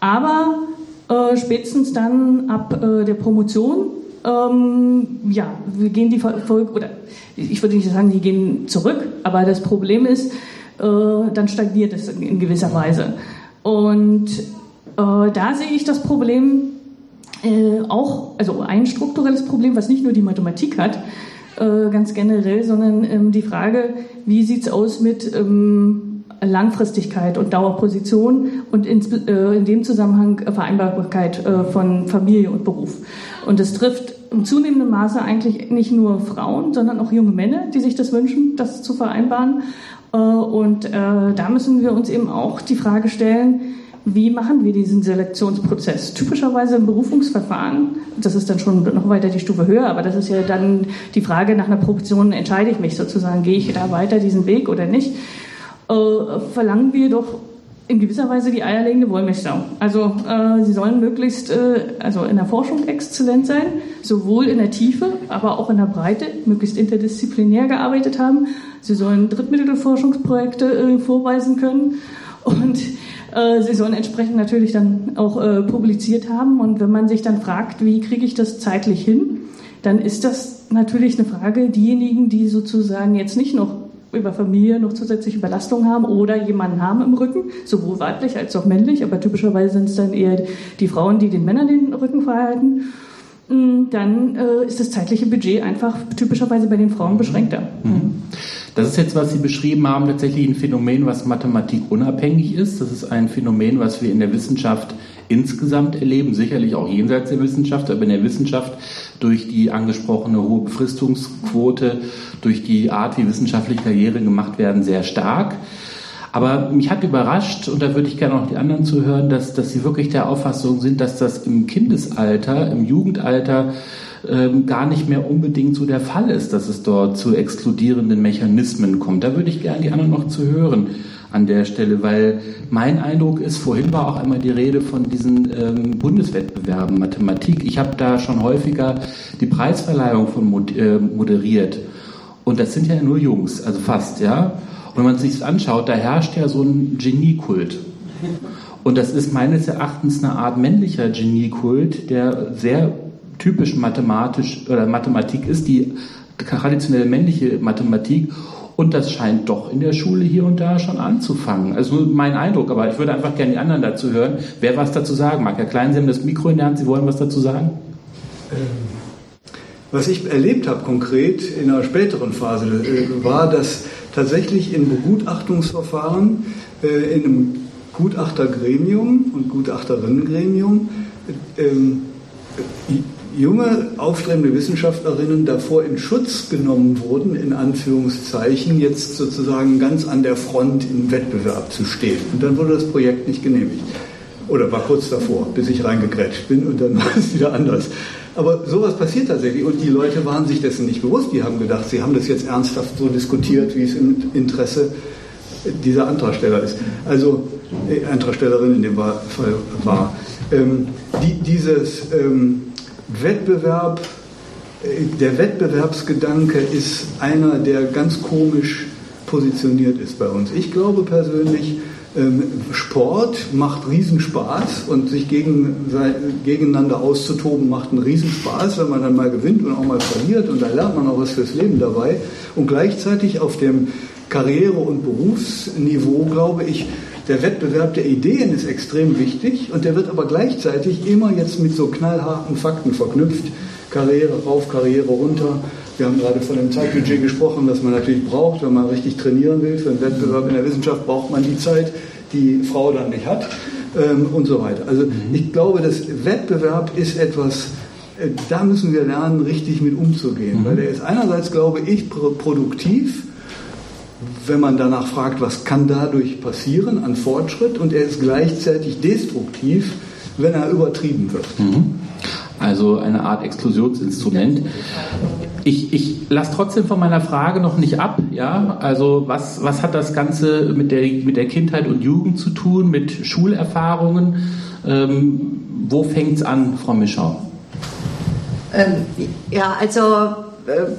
Aber äh, spätestens dann ab äh, der Promotion ähm, ja, wir gehen die Folge, oder ich würde nicht sagen, die gehen zurück, aber das Problem ist, äh, dann stagniert es in gewisser Weise. Und äh, da sehe ich das Problem äh, auch, also ein strukturelles Problem, was nicht nur die Mathematik hat, äh, ganz generell, sondern ähm, die Frage, wie sieht es aus mit ähm, Langfristigkeit und Dauerposition und in, äh, in dem Zusammenhang Vereinbarkeit äh, von Familie und Beruf. Und das trifft im zunehmenden Maße eigentlich nicht nur Frauen, sondern auch junge Männer, die sich das wünschen, das zu vereinbaren. Äh, und äh, da müssen wir uns eben auch die Frage stellen, wie machen wir diesen Selektionsprozess? Typischerweise im Berufungsverfahren, das ist dann schon noch weiter die Stufe höher, aber das ist ja dann die Frage nach einer Proportion, entscheide ich mich sozusagen, gehe ich da weiter diesen Weg oder nicht, äh, verlangen wir doch in gewisser Weise die eierlegende Wollmilchsau. Also äh, sie sollen möglichst äh, also in der Forschung exzellent sein, sowohl in der Tiefe, aber auch in der Breite, möglichst interdisziplinär gearbeitet haben. Sie sollen Drittmittelforschungsprojekte äh, vorweisen können und äh, sie sollen entsprechend natürlich dann auch äh, publiziert haben. Und wenn man sich dann fragt, wie kriege ich das zeitlich hin, dann ist das natürlich eine Frage, diejenigen, die sozusagen jetzt nicht noch über Familie noch zusätzliche Überlastung haben oder jemanden haben im Rücken, sowohl weiblich als auch männlich, aber typischerweise sind es dann eher die Frauen, die den Männern den Rücken verhalten, mm, dann äh, ist das zeitliche Budget einfach typischerweise bei den Frauen beschränkter. Mhm. Das ist jetzt, was Sie beschrieben haben, tatsächlich ein Phänomen, was Mathematik unabhängig ist. Das ist ein Phänomen, was wir in der Wissenschaft insgesamt erleben, sicherlich auch jenseits der Wissenschaft, aber in der Wissenschaft durch die angesprochene hohe Befristungsquote, durch die Art, wie wissenschaftliche Karriere gemacht werden, sehr stark. Aber mich hat überrascht, und da würde ich gerne auch die anderen zuhören, dass, dass sie wirklich der Auffassung sind, dass das im Kindesalter, im Jugendalter ähm, gar nicht mehr unbedingt so der Fall ist, dass es dort zu exkludierenden Mechanismen kommt. Da würde ich gerne die anderen noch zu hören. An der Stelle, weil mein Eindruck ist, vorhin war auch einmal die Rede von diesen ähm, Bundeswettbewerben Mathematik. Ich habe da schon häufiger die Preisverleihung von mod äh, moderiert. Und das sind ja nur Jungs, also fast, ja. Und wenn man sich das anschaut, da herrscht ja so ein Geniekult. Und das ist meines Erachtens eine Art männlicher Geniekult, der sehr typisch mathematisch oder Mathematik ist, die traditionelle männliche Mathematik. Und das scheint doch in der Schule hier und da schon anzufangen. Also mein Eindruck, aber ich würde einfach gerne die anderen dazu hören, wer was dazu sagen mag. Herr Klein, Sie haben das Mikro in der Hand, Sie wollen was dazu sagen? Ähm, was ich erlebt habe konkret in einer späteren Phase, äh, war, dass tatsächlich in Begutachtungsverfahren äh, in einem Gutachtergremium und Gutachterinnengremium ähm, junge, aufstrebende Wissenschaftlerinnen davor in Schutz genommen wurden, in Anführungszeichen, jetzt sozusagen ganz an der Front im Wettbewerb zu stehen. Und dann wurde das Projekt nicht genehmigt. Oder war kurz davor, bis ich reingekrätscht bin und dann war es wieder anders. Aber sowas passiert tatsächlich und die Leute waren sich dessen nicht bewusst. Die haben gedacht, sie haben das jetzt ernsthaft so diskutiert, wie es im Interesse dieser Antragsteller ist. Also, äh, Antragstellerin in dem Fall war. Ähm, die, dieses ähm, Wettbewerb, äh, der Wettbewerbsgedanke ist einer, der ganz komisch positioniert ist bei uns. Ich glaube persönlich, ähm, Sport macht Riesenspaß und sich gegen, gegeneinander auszutoben macht einen Riesenspaß, wenn man dann mal gewinnt und auch mal verliert und da lernt man auch was fürs Leben dabei. Und gleichzeitig auf dem Karriere- und Berufsniveau, glaube ich, der Wettbewerb der Ideen ist extrem wichtig und der wird aber gleichzeitig immer jetzt mit so knallharten Fakten verknüpft. Karriere rauf, Karriere runter. Wir haben gerade von dem Zeitbudget gesprochen, das man natürlich braucht, wenn man richtig trainieren will. Für einen Wettbewerb in der Wissenschaft braucht man die Zeit, die Frau dann nicht hat ähm, und so weiter. Also mhm. ich glaube, das Wettbewerb ist etwas, äh, da müssen wir lernen, richtig mit umzugehen, mhm. weil der ist einerseits, glaube ich, produktiv wenn man danach fragt, was kann dadurch passieren an Fortschritt und er ist gleichzeitig destruktiv, wenn er übertrieben wird. Mhm. Also eine Art Exklusionsinstrument. Ich, ich lasse trotzdem von meiner Frage noch nicht ab. Ja, also was, was hat das Ganze mit der, mit der Kindheit und Jugend zu tun, mit Schulerfahrungen? Ähm, wo fängt es an, Frau Mischau? Ähm, ja, also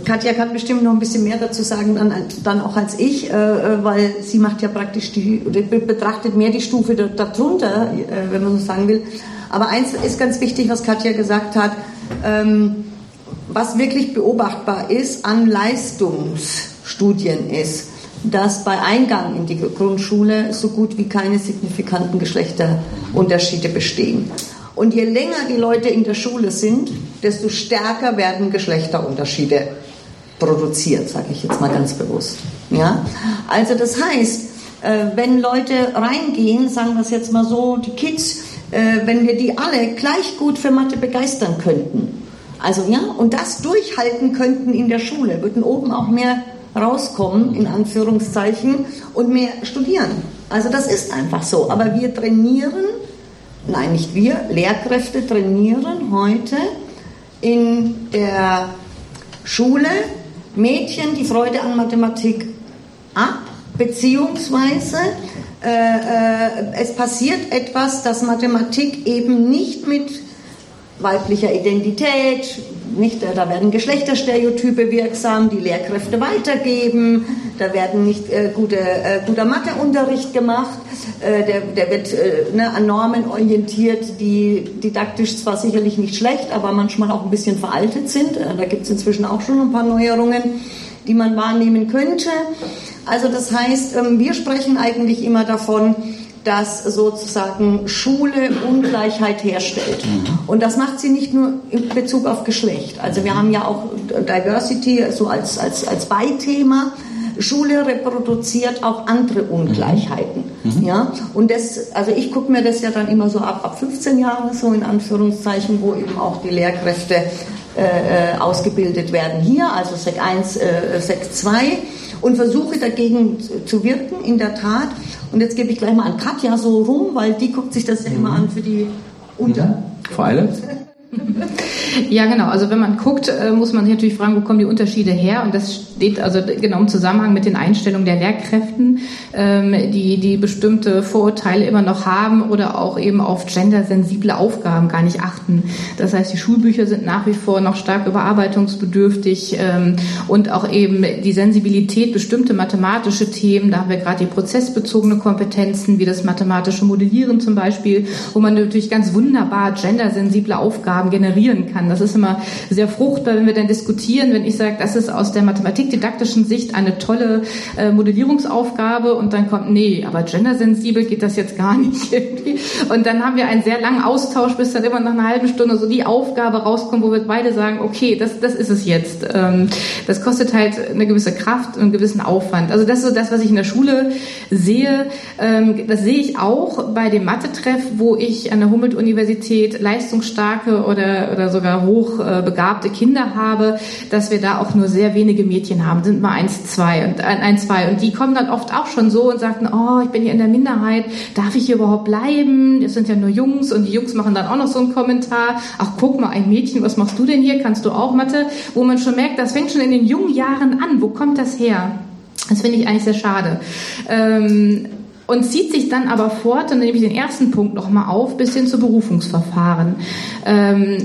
Katja kann bestimmt noch ein bisschen mehr dazu sagen, dann, dann auch als ich, äh, äh, weil sie macht ja praktisch die, oder betrachtet mehr die Stufe darunter, wenn man so sagen will. Aber eins ist ganz wichtig, was Katja gesagt hat, ähm, was wirklich beobachtbar ist an Leistungsstudien ist, dass bei Eingang in die Grundschule so gut wie keine signifikanten Geschlechterunterschiede bestehen. Und je länger die Leute in der Schule sind, desto stärker werden Geschlechterunterschiede produziert, sage ich jetzt mal ganz bewusst. Ja? Also das heißt, äh, wenn Leute reingehen, sagen wir es jetzt mal so, die Kids, äh, wenn wir die alle gleich gut für Mathe begeistern könnten, also ja, und das durchhalten könnten in der Schule, würden oben auch mehr rauskommen, in Anführungszeichen, und mehr studieren. Also das ist einfach so. Aber wir trainieren nein, nicht wir, Lehrkräfte trainieren heute in der Schule Mädchen die Freude an Mathematik ab, beziehungsweise äh, äh, es passiert etwas, dass Mathematik eben nicht mit weiblicher Identität, nicht, da werden Geschlechterstereotype wirksam, die Lehrkräfte weitergeben, da werden nicht äh, gute, äh, guter Matheunterricht gemacht, äh, der, der wird äh, ne, an Normen orientiert, die didaktisch zwar sicherlich nicht schlecht, aber manchmal auch ein bisschen veraltet sind. Äh, da gibt es inzwischen auch schon ein paar Neuerungen, die man wahrnehmen könnte. Also das heißt, ähm, wir sprechen eigentlich immer davon, dass sozusagen Schule Ungleichheit herstellt. Mhm. Und das macht sie nicht nur in Bezug auf Geschlecht. Also wir haben ja auch Diversity so als, als, als Beithema. Schule reproduziert auch andere Ungleichheiten. Mhm. mhm. Ja? Und das, also ich gucke mir das ja dann immer so ab, ab 15 Jahren, so in Anführungszeichen, wo eben auch die Lehrkräfte äh, äh ausgebildet werden. Hier, also Sek 1, äh, Sek 2 und versuche dagegen zu wirken, in der Tat. Und jetzt gebe ich gleich mal an Katja so rum, weil die guckt sich das ja immer mhm. an für die Unter. Mhm. Vor allem? Ja, genau. Also wenn man guckt, äh, muss man sich natürlich fragen, wo kommen die Unterschiede her? Und das steht also genau im Zusammenhang mit den Einstellungen der Lehrkräften, ähm, die, die bestimmte Vorurteile immer noch haben oder auch eben auf gendersensible Aufgaben gar nicht achten. Das heißt, die Schulbücher sind nach wie vor noch stark überarbeitungsbedürftig ähm, und auch eben die Sensibilität, bestimmte mathematische Themen, da haben wir gerade die prozessbezogene Kompetenzen, wie das mathematische Modellieren zum Beispiel, wo man natürlich ganz wunderbar gendersensible Aufgaben generieren kann. Das ist immer sehr fruchtbar, wenn wir dann diskutieren, wenn ich sage, das ist aus der mathematikdidaktischen Sicht eine tolle äh, Modellierungsaufgabe und dann kommt, nee, aber gendersensibel geht das jetzt gar nicht irgendwie. Und dann haben wir einen sehr langen Austausch, bis dann immer nach einer halben Stunde so die Aufgabe rauskommt, wo wir beide sagen, okay, das, das ist es jetzt. Ähm, das kostet halt eine gewisse Kraft und einen gewissen Aufwand. Also das ist so das, was ich in der Schule sehe. Ähm, das sehe ich auch bei dem Mathe-Treff, wo ich an der Humboldt-Universität leistungsstarke oder, oder sogar hochbegabte Kinder habe, dass wir da auch nur sehr wenige Mädchen haben, sind mal eins, zwei und ein, zwei. Und die kommen dann oft auch schon so und sagten, oh, ich bin hier in der Minderheit, darf ich hier überhaupt bleiben? Es sind ja nur Jungs und die Jungs machen dann auch noch so einen Kommentar. Ach, guck mal, ein Mädchen, was machst du denn hier? Kannst du auch Mathe? Wo man schon merkt, das fängt schon in den jungen Jahren an. Wo kommt das her? Das finde ich eigentlich sehr schade. Ähm, und zieht sich dann aber fort, dann nehme ich den ersten Punkt nochmal auf, bis hin zu Berufungsverfahren. Ähm,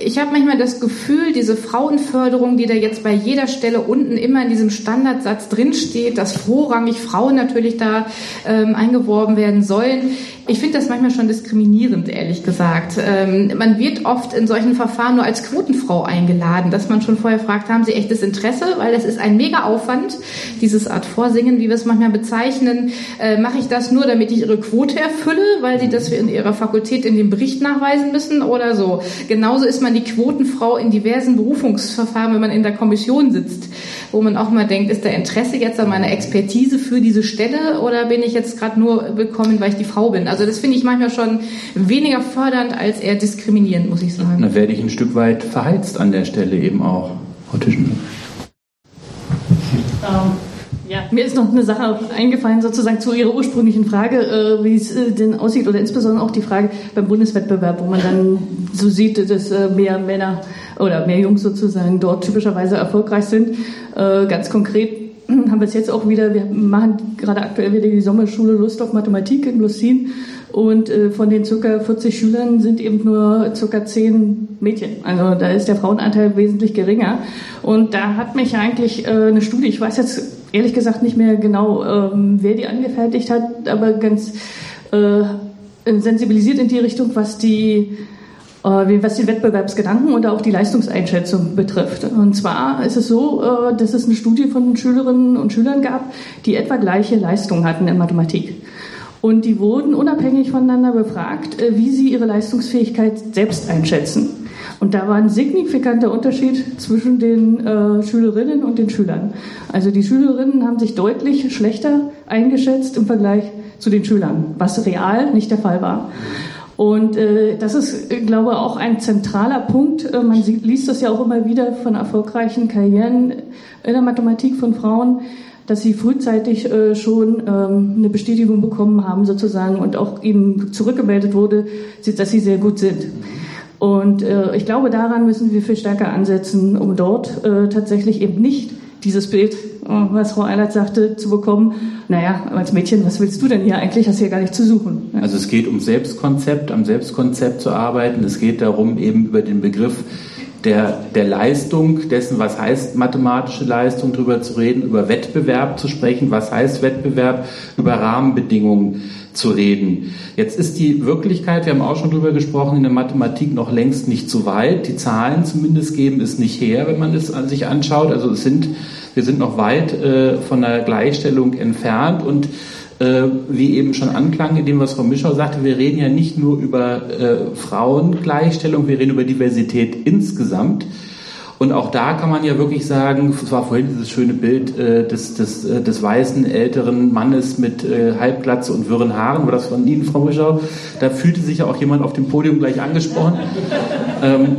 ich habe manchmal das Gefühl, diese Frauenförderung, die da jetzt bei jeder Stelle unten immer in diesem Standardsatz drinsteht, dass vorrangig Frauen natürlich da ähm, eingeworben werden sollen, ich finde das manchmal schon diskriminierend, ehrlich gesagt. Ähm, man wird oft in solchen Verfahren nur als Quotenfrau eingeladen, dass man schon vorher fragt, haben Sie echtes Interesse? Weil es ist ein mega Aufwand, dieses Art Vorsingen, wie wir es manchmal bezeichnen. Äh, Mache ich das nur, damit ich Ihre Quote erfülle, weil Sie das in Ihrer Fakultät in dem Bericht nachweisen müssen oder so? Genauso ist man die Quotenfrau in diversen Berufungsverfahren, wenn man in der Kommission sitzt, wo man auch mal denkt, ist da Interesse jetzt an meiner Expertise für diese Stelle oder bin ich jetzt gerade nur willkommen, weil ich die Frau bin? Also das finde ich manchmal schon weniger fördernd als eher diskriminierend, muss ich sagen. Da werde ich ein Stück weit verheizt an der Stelle eben auch. Frau Tischner. Ähm, ja, mir ist noch eine Sache eingefallen, sozusagen zu Ihrer ursprünglichen Frage, äh, wie es äh, denn aussieht, oder insbesondere auch die Frage beim Bundeswettbewerb, wo man dann so sieht, dass äh, mehr Männer oder mehr Jungs sozusagen dort typischerweise erfolgreich sind. Ganz konkret haben wir es jetzt auch wieder, wir machen gerade aktuell wieder die Sommerschule Lust auf Mathematik in Lussin und von den ca. 40 Schülern sind eben nur ca. 10 Mädchen. Also da ist der Frauenanteil wesentlich geringer. Und da hat mich eigentlich eine Studie, ich weiß jetzt ehrlich gesagt nicht mehr genau, ähm, wer die angefertigt hat, aber ganz äh, sensibilisiert in die Richtung, was die äh, was den Wettbewerbsgedanken und auch die Leistungseinschätzung betrifft. Und zwar ist es so, äh, dass es eine Studie von Schülerinnen und Schülern gab, die etwa gleiche Leistungen hatten in Mathematik. Und die wurden unabhängig voneinander befragt, äh, wie sie ihre Leistungsfähigkeit selbst einschätzen. Und da war ein signifikanter Unterschied zwischen den äh, Schülerinnen und den Schülern. Also die Schülerinnen haben sich deutlich schlechter eingeschätzt im Vergleich zu den Schülern, was real nicht der Fall war. Und äh, das ist, äh, glaube ich, auch ein zentraler Punkt. Äh, man sieht, liest das ja auch immer wieder von erfolgreichen Karrieren in der Mathematik von Frauen, dass sie frühzeitig äh, schon ähm, eine Bestätigung bekommen haben sozusagen und auch ihnen zurückgemeldet wurde, dass sie sehr gut sind. Und äh, ich glaube, daran müssen wir viel stärker ansetzen, um dort äh, tatsächlich eben nicht dieses Bild, äh, was Frau Eilert sagte, zu bekommen. Naja, als Mädchen, was willst du denn hier eigentlich? Hast hier gar nicht zu suchen. Ja. Also es geht um Selbstkonzept, am Selbstkonzept zu arbeiten. Es geht darum, eben über den Begriff der, der Leistung, dessen, was heißt mathematische Leistung, darüber zu reden, über Wettbewerb zu sprechen, was heißt Wettbewerb, über Rahmenbedingungen zu reden. Jetzt ist die Wirklichkeit, wir haben auch schon darüber gesprochen, in der Mathematik noch längst nicht so weit. Die Zahlen zumindest geben es nicht her, wenn man es sich anschaut. Also es sind, wir sind noch weit äh, von der Gleichstellung entfernt und äh, wie eben schon anklang, in dem, was Frau Mischau sagte, wir reden ja nicht nur über äh, Frauengleichstellung, wir reden über Diversität insgesamt. Und auch da kann man ja wirklich sagen, es war vorhin dieses schöne Bild äh, des, des, äh, des weißen älteren Mannes mit äh, Halbglatze und wirren Haaren, war das von Ihnen, Frau Mischau? Da fühlte sich ja auch jemand auf dem Podium gleich angesprochen. Ähm,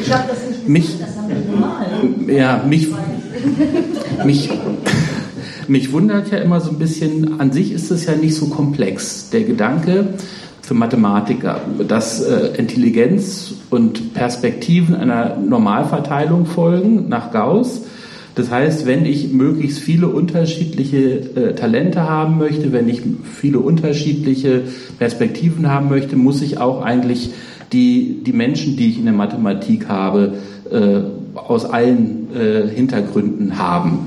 ich habe das nicht gesehen, mich, das haben wir normal. Ja, mich, mich, mich wundert ja immer so ein bisschen, an sich ist es ja nicht so komplex. Der Gedanke, für Mathematiker, dass äh, Intelligenz und Perspektiven einer Normalverteilung folgen nach Gauss. Das heißt, wenn ich möglichst viele unterschiedliche äh, Talente haben möchte, wenn ich viele unterschiedliche Perspektiven haben möchte, muss ich auch eigentlich die, die Menschen, die ich in der Mathematik habe, äh, aus allen äh, Hintergründen haben.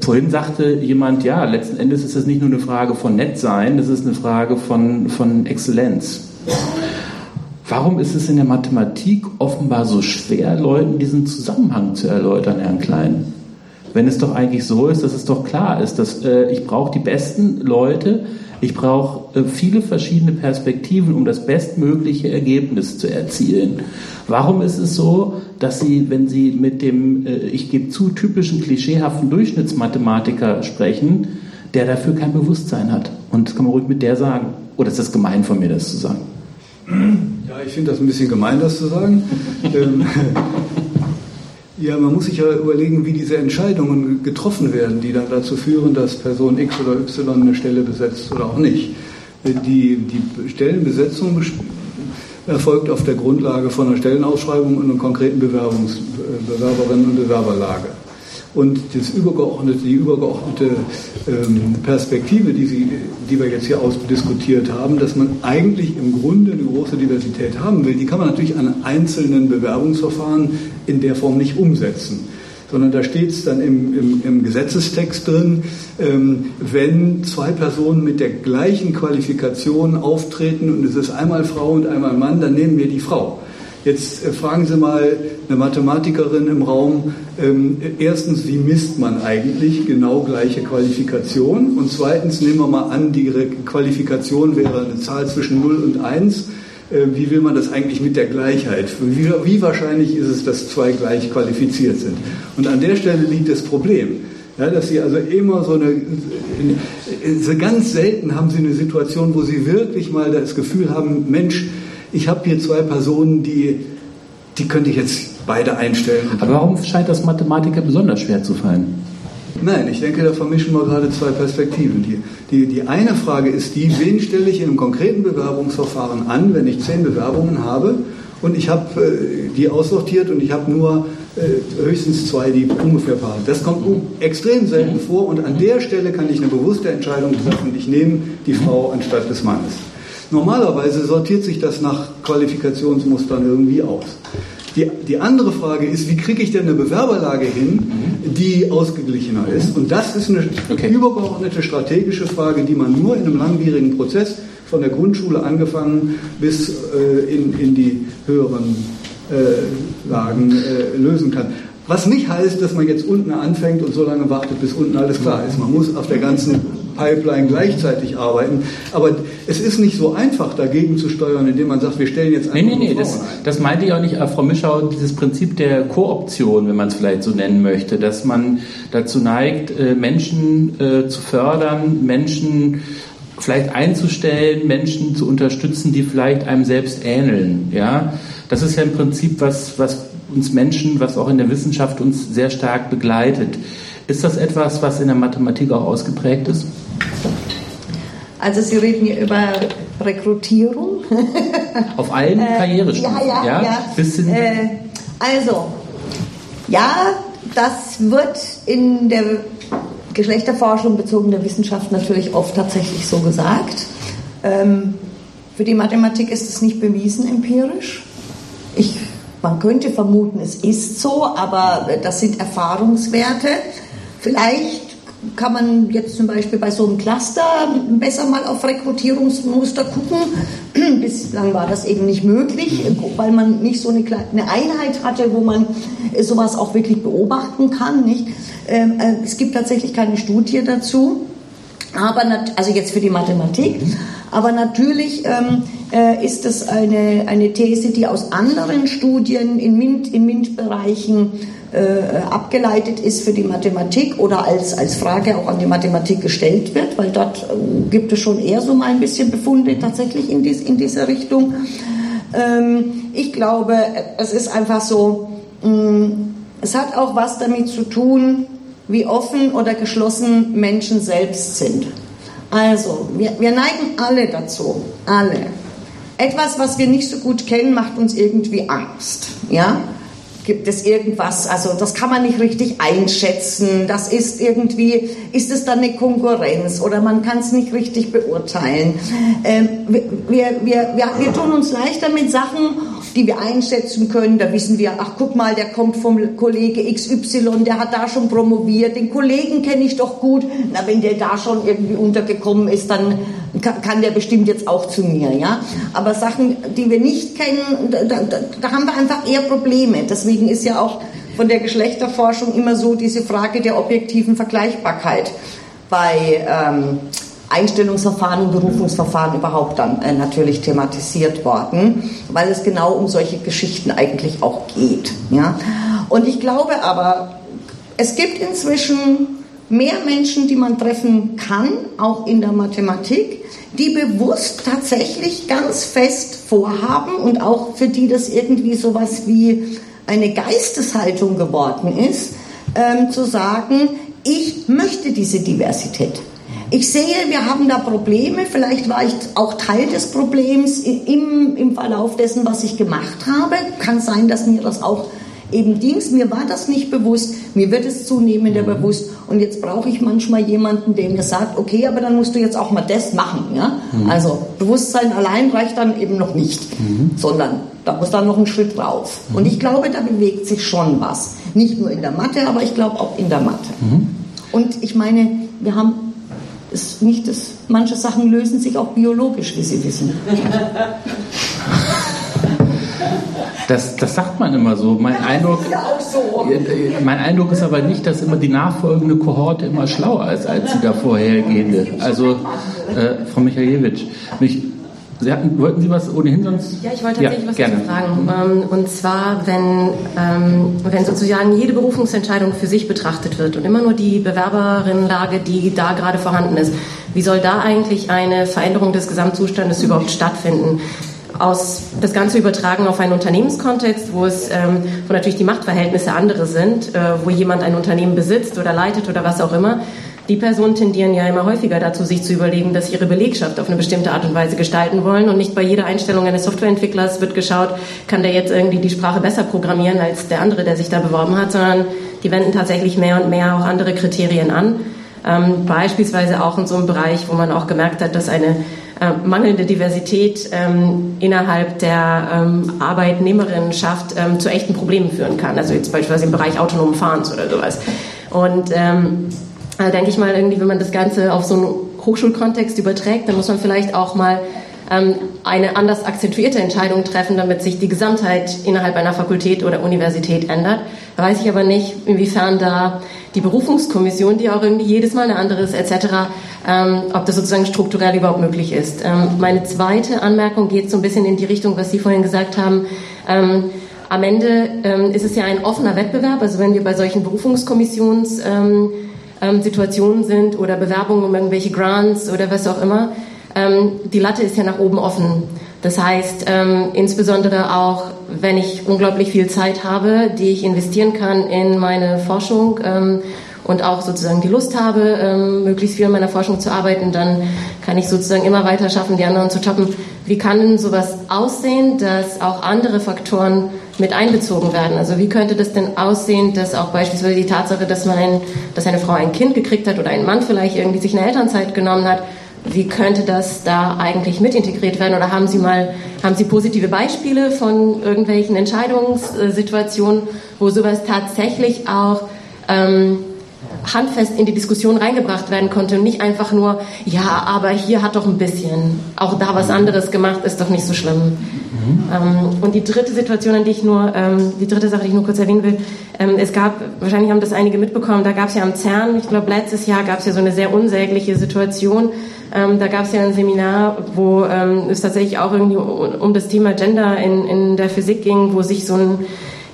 Vorhin sagte jemand, ja, letzten Endes ist es nicht nur eine Frage von Nettsein, es ist eine Frage von, von Exzellenz. Warum ist es in der Mathematik offenbar so schwer, Leuten diesen Zusammenhang zu erläutern, Herrn Klein? Wenn es doch eigentlich so ist, dass es doch klar ist, dass äh, ich brauche die besten Leute, ich brauche äh, viele verschiedene Perspektiven, um das bestmögliche Ergebnis zu erzielen. Warum ist es so, dass Sie, wenn Sie mit dem, äh, ich gebe zu, typischen klischeehaften Durchschnittsmathematiker sprechen, der dafür kein Bewusstsein hat? Und das kann man ruhig mit der sagen. Oder ist das gemein von mir, das zu sagen? Ja, ich finde das ein bisschen gemein, das zu sagen. Ja, man muss sich ja überlegen, wie diese Entscheidungen getroffen werden, die dann dazu führen, dass Person X oder Y eine Stelle besetzt oder auch nicht. Die, die Stellenbesetzung erfolgt auf der Grundlage von einer Stellenausschreibung und einer konkreten Bewerbungs, Bewerberinnen- und Bewerberlage. Und das übergeordnete, die übergeordnete ähm, Perspektive, die, Sie, die wir jetzt hier ausdiskutiert haben, dass man eigentlich im Grunde eine große Diversität haben will, die kann man natürlich an einzelnen Bewerbungsverfahren in der Form nicht umsetzen sondern da steht es dann im, im, im, Gesetzestext drin, ähm, wenn zwei Personen mit der gleichen Qualifikation auftreten und es ist einmal Frau und einmal Mann, dann nehmen wir die Frau. Jetzt äh, fragen Sie mal eine Mathematikerin im Raum, ähm, erstens, wie misst man eigentlich genau gleiche Qualifikation? Und zweitens, nehmen wir mal an, die Qualifikation wäre eine Zahl zwischen 0 und 1 äh, wie will man das eigentlich mit der Gleichheit? Wie, wie, wahrscheinlich ist es, dass zwei gleich qualifiziert sind? Und an der Stelle liegt das Problem. Ja, dass sie also immer so eine, so ganz selten haben sie eine Situation, wo sie wirklich mal das Gefühl haben, Mensch, ich habe hier zwei Personen, die, die könnte ich jetzt beide einstellen. Aber warum scheint das Mathematiker besonders schwer zu fallen? Nein, ich denke, da vermischen wir gerade zwei Perspektiven. Die, die, die eine Frage ist die, wen stelle ich in einem konkreten Bewerbungsverfahren an, wenn ich zehn Bewerbungen habe und ich habe äh, die aussortiert und ich habe nur äh, höchstens zwei, die ungefähr passen. Das kommt extrem selten vor und an der Stelle kann ich eine bewusste Entscheidung treffen. Ich nehme die Frau anstatt des Mannes. Normalerweise sortiert sich das nach Qualifikationsmustern irgendwie aus. Die, die andere Frage ist, wie kriege ich denn eine Bewerberlage hin, die ausgeglichener ist? Und das ist eine okay. übergeordnete strategische Frage, die man nur in einem langwierigen Prozess von der Grundschule angefangen bis äh, in, in die höheren äh, Lagen äh, lösen kann. Was nicht heißt, dass man jetzt unten anfängt und so lange wartet, bis unten alles klar ist. Man muss auf der ganzen Pipeline gleichzeitig arbeiten. Aber es ist nicht so einfach, dagegen zu steuern, indem man sagt, wir stellen jetzt einfach. Nee, nee, nee, das, das, meinte ich auch nicht, Frau Mischau, dieses Prinzip der Kooption, wenn man es vielleicht so nennen möchte, dass man dazu neigt, äh, Menschen äh, zu fördern, Menschen vielleicht einzustellen, Menschen zu unterstützen, die vielleicht einem selbst ähneln. Ja, das ist ja im Prinzip was, was uns Menschen, was auch in der Wissenschaft uns sehr stark begleitet. Ist das etwas, was in der Mathematik auch ausgeprägt ist? Also Sie reden hier über Rekrutierung. Auf allen äh, Karrierestufen. Ja, ja, ja. ja. Bis äh, also, ja, das wird in der Geschlechterforschung bezogen der Wissenschaft natürlich oft tatsächlich so gesagt. Ähm, für die Mathematik ist es nicht bewiesen empirisch. Ich man könnte vermuten, es ist so, aber das sind Erfahrungswerte. Vielleicht kann man jetzt zum Beispiel bei so einem Cluster besser mal auf Rekrutierungsmuster gucken. Bislang war das eben nicht möglich, weil man nicht so eine, Einheit hatte, wo man sowas auch wirklich beobachten kann. Nicht? Ähm, äh, es gibt tatsächlich keine Studie dazu. Aber also jetzt für die Mathematik. Aber natürlich ähm, äh, ist das eine, eine These, die aus anderen Studien in MINT, in MINT-Bereichen äh, abgeleitet ist für die Mathematik oder als, als Frage auch an die Mathematik gestellt wird, weil dort äh, gibt es schon eher so mal ein bisschen Befunde tatsächlich in, dies, in diese Richtung. Ähm, ich glaube, es ist einfach so, mh, mm, es hat auch was damit zu tun, wie offen oder geschlossen Menschen selbst sind. Also, wir, wir neigen alle dazu, alle, etwas, was wir nicht so gut kennen, macht uns irgendwie Angst. Ja? Gibt es irgendwas, also das kann man nicht richtig einschätzen, das ist irgendwie, ist es dann eine Konkurrenz oder man kann es nicht richtig beurteilen. Ähm, wir, wir, wir, wir tun uns leichter mit Sachen, die wir einschätzen können. Da wissen wir, ach guck mal, der kommt vom Kollege XY, der hat da schon promoviert, den Kollegen kenne ich doch gut. Na, wenn der da schon irgendwie untergekommen ist, dann kann der bestimmt jetzt auch zu mir, ja. Aber Sachen, die wir nicht kennen, da, da, da haben wir einfach eher Probleme. Deswegen ist ja auch von der Geschlechterforschung immer so diese Frage der objektiven Vergleichbarkeit bei ähm, Einstellungsverfahren und Berufungsverfahren überhaupt dann äh, natürlich thematisiert worden, weil es genau um solche Geschichten eigentlich auch geht. Ja? Und ich glaube aber, es gibt inzwischen mehr Menschen, die man treffen kann, auch in der Mathematik, die bewusst tatsächlich ganz fest vorhaben und auch für die das irgendwie sowas wie eine Geisteshaltung geworden ist, ähm, zu sagen, ich möchte diese Diversität. Ich sehe, wir haben da Probleme. Vielleicht war ich auch Teil des Problems im, im Verlauf dessen, was ich gemacht habe. Kann sein, dass mir das auch eben Dings, mir war das nicht bewusst, mir wird es zunehmender mhm. bewusst und jetzt brauche ich manchmal jemanden, der mir sagt, okay, aber dann musst du jetzt auch mal das machen. Ja? Mhm. Also Bewusstsein allein reicht dann eben noch nicht, mhm. sondern da muss dann noch ein Schritt drauf. Mhm. Und ich glaube, da bewegt sich schon was. Nicht nur in der Mathe, aber ich glaube auch in der Mathe. Mhm. Und ich meine, wir haben ist nicht das, manche Sachen lösen sich auch biologisch, wie Sie wissen. Das, das sagt man immer so. Mein Eindruck, mein Eindruck ist aber nicht, dass immer die nachfolgende Kohorte immer schlauer ist als die da vorhergehende. Also, äh, Frau Michaelewitsch, mich, Sie hatten, wollten Sie was ohnehin sonst? Ja, ich wollte tatsächlich ja, was gerne. dazu fragen. Ähm, und zwar, wenn, ähm, wenn sozusagen jede Berufungsentscheidung für sich betrachtet wird und immer nur die Bewerberinnenlage, die da gerade vorhanden ist, wie soll da eigentlich eine Veränderung des Gesamtzustandes überhaupt stattfinden? Aus das Ganze übertragen auf einen Unternehmenskontext, wo es, ähm, wo natürlich die Machtverhältnisse andere sind, äh, wo jemand ein Unternehmen besitzt oder leitet oder was auch immer die Personen tendieren ja immer häufiger dazu, sich zu überlegen, dass sie ihre Belegschaft auf eine bestimmte Art und Weise gestalten wollen. Und nicht bei jeder Einstellung eines Softwareentwicklers wird geschaut, kann der jetzt irgendwie die Sprache besser programmieren als der andere, der sich da beworben hat, sondern die wenden tatsächlich mehr und mehr auch andere Kriterien an. Ähm, beispielsweise auch in so einem Bereich, wo man auch gemerkt hat, dass eine äh, mangelnde Diversität ähm, innerhalb der ähm, Arbeitnehmerinnenschaft ähm, zu echten Problemen führen kann. Also jetzt beispielsweise im Bereich autonomen Fahrens oder sowas. Und ähm, äh, denke ich mal, irgendwie, wenn man das Ganze auf so einen Hochschulkontext überträgt, dann muss man vielleicht auch mal ähm, eine anders akzentuierte Entscheidung treffen, damit sich die Gesamtheit innerhalb einer Fakultät oder Universität ändert. Da weiß ich aber nicht, inwiefern da die Berufungskommission, die auch irgendwie jedes Mal eine andere ist, etc., ähm, ob das sozusagen strukturell überhaupt möglich ist. Ähm, meine zweite Anmerkung geht so ein bisschen in die Richtung, was Sie vorhin gesagt haben. Ähm, am Ende ähm, ist es ja ein offener Wettbewerb, also wenn wir bei solchen Berufungskommissions ähm, Situationen sind oder Bewerbungen um irgendwelche Grants oder was auch immer, ähm, die Latte ist ja nach oben offen. Das heißt, ähm, insbesondere auch, wenn ich unglaublich viel Zeit habe, die ich investieren kann in meine Forschung ähm, und auch sozusagen die Lust habe, ähm, möglichst viel an meiner Forschung zu arbeiten, dann kann ich sozusagen immer weiter schaffen, die anderen zu toppen. Wie kann denn sowas aussehen, dass auch andere Faktoren mit einbezogen werden. Also wie könnte das denn aussehen, dass auch beispielsweise die Tatsache, dass man ein, dass eine Frau ein Kind gekriegt hat oder ein Mann vielleicht irgendwie sich eine Elternzeit genommen hat, wie könnte das da eigentlich mit integriert werden? Oder haben Sie mal, haben Sie positive Beispiele von irgendwelchen Entscheidungssituationen, wo sowas tatsächlich auch ähm, handfest in die Diskussion reingebracht werden konnte und nicht einfach nur, ja, aber hier hat doch ein bisschen, auch da was anderes gemacht, ist doch nicht so schlimm. Mhm. Und die dritte Situation, an die ich nur, ähm, die dritte Sache, die ich nur kurz erwähnen will, ähm, es gab, wahrscheinlich haben das einige mitbekommen, da gab es ja am CERN, ich glaube letztes Jahr gab es ja so eine sehr unsägliche Situation, ähm, da gab es ja ein Seminar, wo es tatsächlich auch irgendwie um, um das Thema Gender in, in der Physik ging, wo sich so ein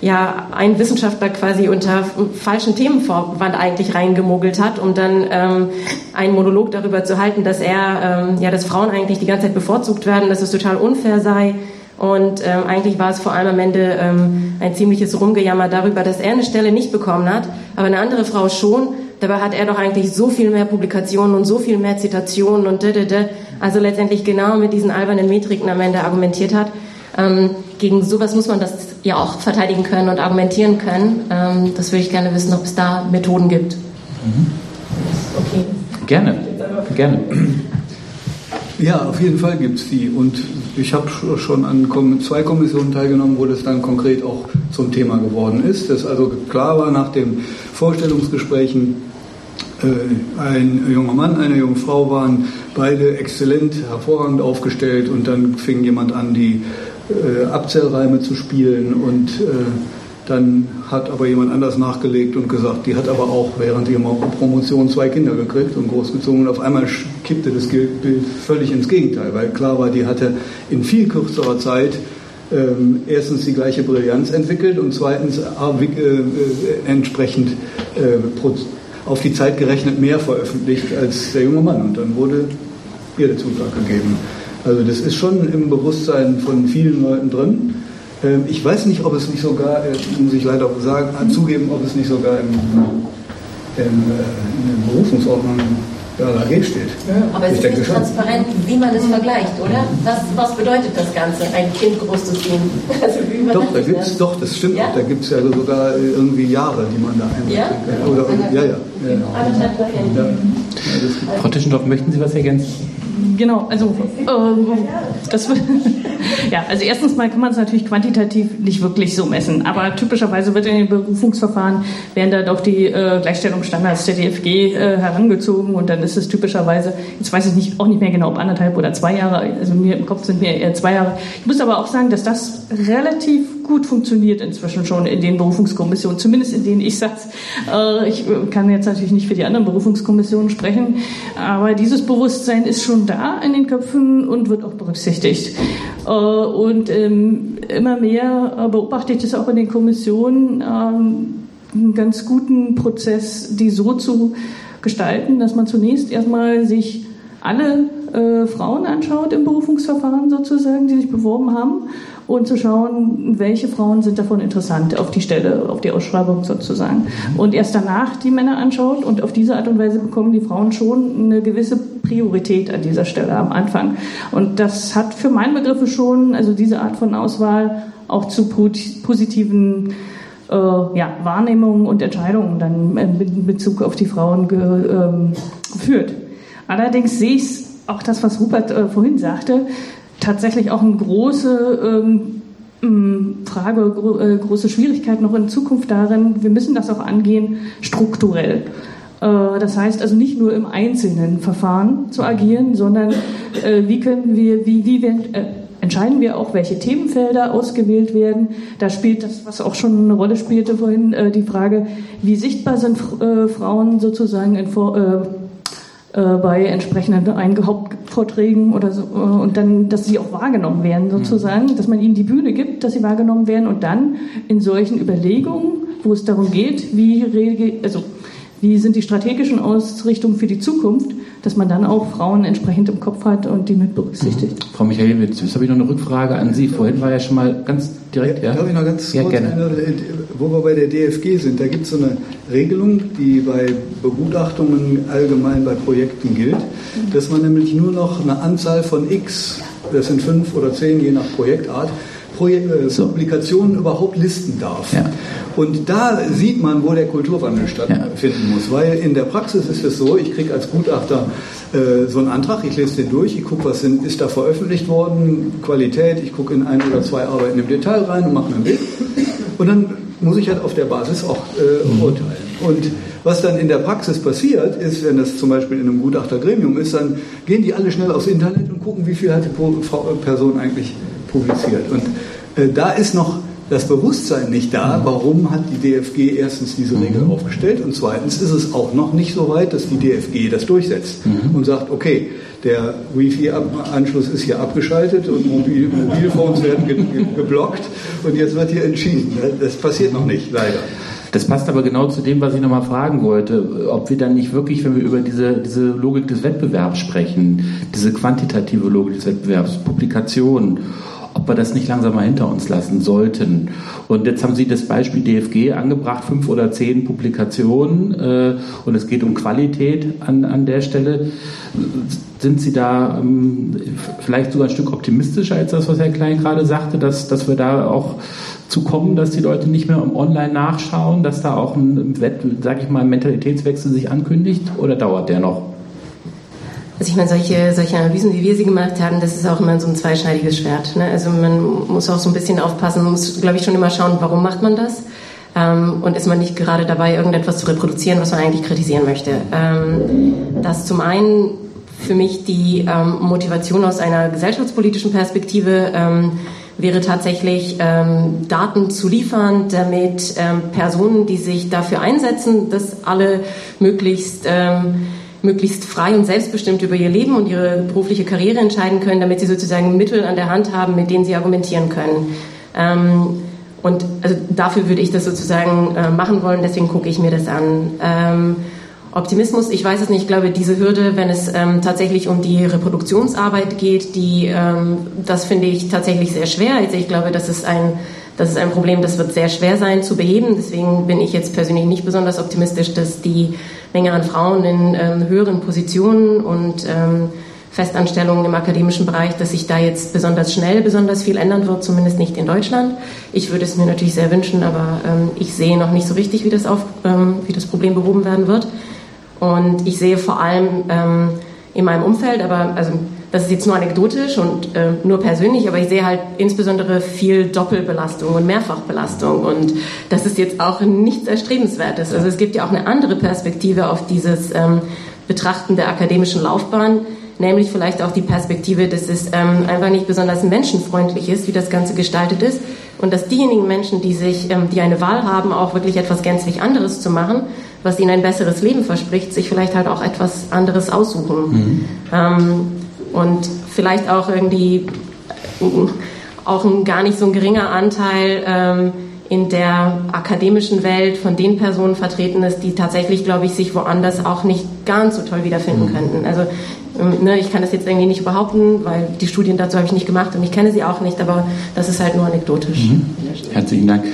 ja ein Wissenschaftler quasi unter falschen Themenvorwand eigentlich reingemogelt hat, um dann ähm, einen Monolog darüber zu halten, dass er ähm, ja, dass Frauen eigentlich die ganze Zeit bevorzugt werden, dass es total unfair sei. Und ähm, eigentlich war es vor allem am Ende ähm, ein ziemliches Rumgejammer darüber, dass er eine Stelle nicht bekommen hat, aber eine andere Frau schon Dabei hat er doch eigentlich so viel mehr Publikationen und so viel mehr Zitationen und dödödö, also letztendlich genau mit diesen albernen Metriken am Ende argumentiert hat. Ähm, gegen sowas muss man das ja auch verteidigen können und argumentieren können. Ähm, das würde ich gerne wissen, ob es da Methoden gibt. Mhm. Okay. Gerne, gerne. Ja, auf jeden Fall gibt es die. Und ich habe schon an zwei Kommissionen teilgenommen, wo das dann konkret auch zum Thema geworden ist. Dass also klar war nach den Vorstellungsgesprächen, äh, ein junger Mann, eine junge Frau waren beide exzellent, hervorragend aufgestellt und dann fing jemand an, die äh, Abzählreime zu spielen und äh, dann hat aber jemand anders nachgelegt und gesagt, die hat aber auch während ihrer Promotion zwei Kinder gekriegt und großgezogen. Und auf einmal kippte das Bild völlig ins Gegenteil, weil klar war, die hatte in viel kürzerer Zeit ähm, erstens die gleiche Brillanz entwickelt und zweitens äh, äh, entsprechend äh, auf die Zeit gerechnet mehr veröffentlicht als der junge Mann. Und dann wurde ihr der Zutrag gegeben. Also das ist schon im Bewusstsein von vielen Leuten drin. Ähm, ich weiß nicht, ob es nicht sogar, äh, muss ich leider sagen, mhm. zugeben, ob es nicht sogar im, im, in der Berufungsordnung der AG steht. Ja, aber es ist nicht transparent, wie man es vergleicht, oder? Was, was bedeutet das Ganze, ein Kind großzuziehen? Also doch, da gibt's, das? doch, das stimmt. Ja? Da gibt es ja sogar irgendwie Jahre, die man da einbringt. Ja? Oder, ja, ja. ja. ja. Frau Tischendorf, möchten Sie was ergänzen? Genau, also ähm, das ja, also erstens mal kann man es natürlich quantitativ nicht wirklich so messen, aber typischerweise wird in den Berufungsverfahren werden da doch die äh, Gleichstellungsstandards der DFG äh, herangezogen und dann ist es typischerweise, jetzt weiß ich nicht, auch nicht mehr genau, ob anderthalb oder zwei Jahre, also mir im Kopf sind mir eher zwei Jahre. Ich muss aber auch sagen, dass das relativ gut funktioniert inzwischen schon in den Berufungskommissionen, zumindest in denen ich saß. Äh, ich kann jetzt natürlich nicht für die anderen Berufungskommissionen sprechen, aber dieses Bewusstsein ist schon da in den Köpfen und wird auch berücksichtigt. Äh, und ähm, immer mehr äh, beobachte ich das auch in den Kommissionen, ähm, einen ganz guten Prozess, die so zu gestalten, dass man zunächst erstmal sich alle äh, Frauen anschaut im Berufungsverfahren sozusagen, die sich beworben haben und zu schauen, welche Frauen sind davon interessant auf die Stelle, auf die Ausschreibung sozusagen. Und erst danach die Männer anschaut und auf diese Art und Weise bekommen die Frauen schon eine gewisse Priorität an dieser Stelle am Anfang. Und das hat für meine Begriffe schon, also diese Art von Auswahl auch zu positiven äh, ja, Wahrnehmungen und Entscheidungen dann in Bezug auf die Frauen ähm, geführt. Allerdings sehe ich auch das, was Rupert äh, vorhin sagte, tatsächlich auch eine große ähm, Frage, gro äh, große Schwierigkeit noch in Zukunft darin, wir müssen das auch angehen strukturell. Äh, das heißt also nicht nur im einzelnen Verfahren zu agieren, sondern äh, wie können wir, wie, wie wir, äh, entscheiden wir auch, welche Themenfelder ausgewählt werden. Da spielt das, was auch schon eine Rolle spielte vorhin, äh, die Frage, wie sichtbar sind äh, Frauen sozusagen in äh, bei entsprechenden Hauptvorträgen oder so, äh, und dann, dass sie auch wahrgenommen werden sozusagen, mhm. dass man ihnen die Bühne gibt, dass sie wahrgenommen werden und dann in solchen Überlegungen, wo es darum geht, wie, also, wie sind die strategischen Ausrichtungen für die Zukunft, dass man dann auch Frauen entsprechend im Kopf hat und die mit berücksichtigt. Mhm. Frau Michaelwitz, jetzt habe ich noch eine Rückfrage an Sie. Vorhin war ja schon mal ganz direkt. Ja, ja? Darf ich noch ganz ja, kurz gerne. Eine, wo wir bei der DFG sind, da gibt es so eine Regelung, die bei Begutachtungen allgemein bei Projekten gilt, dass man nämlich nur noch eine Anzahl von X, das sind fünf oder zehn je nach Projektart, Projek äh, so. Publikationen überhaupt listen darf. Ja. Und da sieht man, wo der Kulturwandel stattfinden ja. muss. Weil in der Praxis ist es so, ich kriege als Gutachter äh, so einen Antrag, ich lese den durch, ich gucke, was sind, ist da veröffentlicht worden, Qualität, ich gucke in ein oder zwei Arbeiten im Detail rein und mache ein Bild. Und dann muss ich halt auf der Basis auch äh, mhm. urteilen. Und was dann in der Praxis passiert, ist, wenn das zum Beispiel in einem Gutachtergremium ist, dann gehen die alle schnell aufs Internet und gucken, wie viel hat die Person eigentlich publiziert. Und äh, da ist noch das Bewusstsein nicht da, mhm. warum hat die DFG erstens diese Regel mhm. aufgestellt und zweitens ist es auch noch nicht so weit, dass die DFG das durchsetzt mhm. und sagt, okay, der Wi-Fi-Anschluss ist hier abgeschaltet und Mobil Mobilphones werden ge ge geblockt und jetzt wird hier entschieden. Das passiert noch nicht, leider. Das passt aber genau zu dem, was ich nochmal fragen wollte, ob wir dann nicht wirklich, wenn wir über diese, diese Logik des Wettbewerbs sprechen, diese quantitative Logik des Wettbewerbs, Publikationen, ob wir das nicht langsam mal hinter uns lassen sollten. Und jetzt haben Sie das Beispiel DFG angebracht, fünf oder zehn Publikationen äh, und es geht um Qualität an, an der Stelle. Sind Sie da ähm, vielleicht sogar ein Stück optimistischer als das, was Herr Klein gerade sagte, dass, dass wir da auch zu kommen, dass die Leute nicht mehr Online nachschauen, dass da auch ein, sag ich mal, Mentalitätswechsel sich ankündigt oder dauert der noch? Also ich meine, solche, solche Analysen, wie wir sie gemacht haben, das ist auch immer so ein zweischneidiges Schwert. Ne? Also man muss auch so ein bisschen aufpassen, man muss, glaube ich, schon immer schauen, warum macht man das? Ähm, und ist man nicht gerade dabei, irgendetwas zu reproduzieren, was man eigentlich kritisieren möchte. Ähm, das zum einen für mich die ähm, Motivation aus einer gesellschaftspolitischen Perspektive ähm, wäre tatsächlich ähm, Daten zu liefern, damit ähm, Personen, die sich dafür einsetzen, dass alle möglichst ähm, möglichst frei und selbstbestimmt über ihr Leben und ihre berufliche Karriere entscheiden können, damit sie sozusagen Mittel an der Hand haben, mit denen sie argumentieren können. Ähm, und also dafür würde ich das sozusagen äh, machen wollen, deswegen gucke ich mir das an. Ähm, Optimismus, ich weiß es nicht, ich glaube, diese Hürde, wenn es ähm, tatsächlich um die Reproduktionsarbeit geht, die, ähm, das finde ich tatsächlich sehr schwer. Also ich glaube, das ist ein, das ist ein Problem, das wird sehr schwer sein zu beheben. Deswegen bin ich jetzt persönlich nicht besonders optimistisch, dass die Menge an Frauen in ähm, höheren Positionen und ähm, Festanstellungen im akademischen Bereich, dass sich da jetzt besonders schnell besonders viel ändern wird, zumindest nicht in Deutschland. Ich würde es mir natürlich sehr wünschen, aber ähm, ich sehe noch nicht so richtig, wie das, auf, ähm, wie das Problem behoben werden wird. Und ich sehe vor allem ähm, in meinem Umfeld, aber also das ist jetzt nur anekdotisch und äh, nur persönlich, aber ich sehe halt insbesondere viel Doppelbelastung und Mehrfachbelastung und das ist jetzt auch nichts Erstrebenswertes. Also es gibt ja auch eine andere Perspektive auf dieses ähm, Betrachten der akademischen Laufbahn, nämlich vielleicht auch die Perspektive, dass es ähm, einfach nicht besonders menschenfreundlich ist, wie das Ganze gestaltet ist und dass diejenigen Menschen, die sich, ähm, die eine Wahl haben, auch wirklich etwas gänzlich anderes zu machen, was ihnen ein besseres Leben verspricht, sich vielleicht halt auch etwas anderes aussuchen. Mhm. Ähm, und vielleicht auch irgendwie äh, auch ein gar nicht so ein geringer Anteil ähm, in der akademischen Welt von den Personen vertreten ist, die tatsächlich, glaube ich, sich woanders auch nicht ganz so toll wiederfinden mhm. könnten. Also ähm, ne, ich kann das jetzt irgendwie nicht behaupten, weil die Studien dazu habe ich nicht gemacht und ich kenne sie auch nicht, aber das ist halt nur anekdotisch. Mhm. Herzlichen Dank.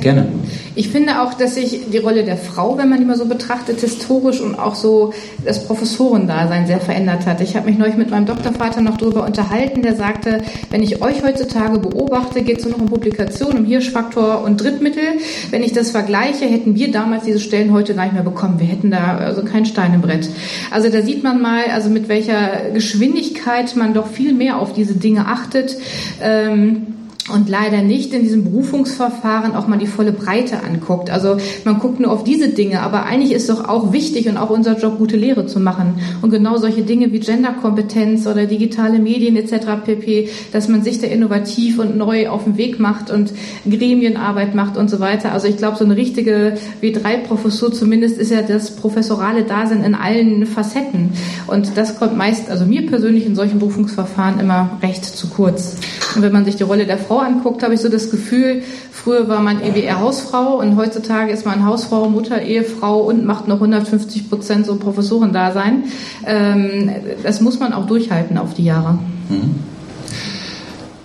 Gerne. Ich finde auch, dass sich die Rolle der Frau, wenn man die mal so betrachtet, historisch und auch so das Professorendasein sehr verändert hat. Ich habe mich neulich mit meinem Doktorvater noch darüber unterhalten, der sagte, wenn ich euch heutzutage beobachte, geht es nur noch um Publikation, um Hirschfaktor und Drittmittel. Wenn ich das vergleiche, hätten wir damals diese Stellen heute gar nicht mehr bekommen. Wir hätten da also kein Stein im Brett. Also da sieht man mal, also mit welcher Geschwindigkeit man doch viel mehr auf diese Dinge achtet. Ähm, und leider nicht in diesem Berufungsverfahren auch mal die volle Breite anguckt. Also man guckt nur auf diese Dinge, aber eigentlich ist doch auch wichtig und auch unser Job, gute Lehre zu machen. Und genau solche Dinge wie Genderkompetenz oder digitale Medien etc. pp., dass man sich da innovativ und neu auf den Weg macht und Gremienarbeit macht und so weiter. Also ich glaube, so eine richtige W3-Professur zumindest ist ja das professorale Dasein in allen Facetten. Und das kommt meist, also mir persönlich in solchen Berufungsverfahren immer recht zu kurz. Und wenn man sich die Rolle der Frau anguckt, habe ich so das Gefühl, früher war man EWR Hausfrau und heutzutage ist man Hausfrau, Mutter, Ehefrau und macht noch 150 Prozent so Professorendasein. Ähm, das muss man auch durchhalten auf die Jahre. Mhm.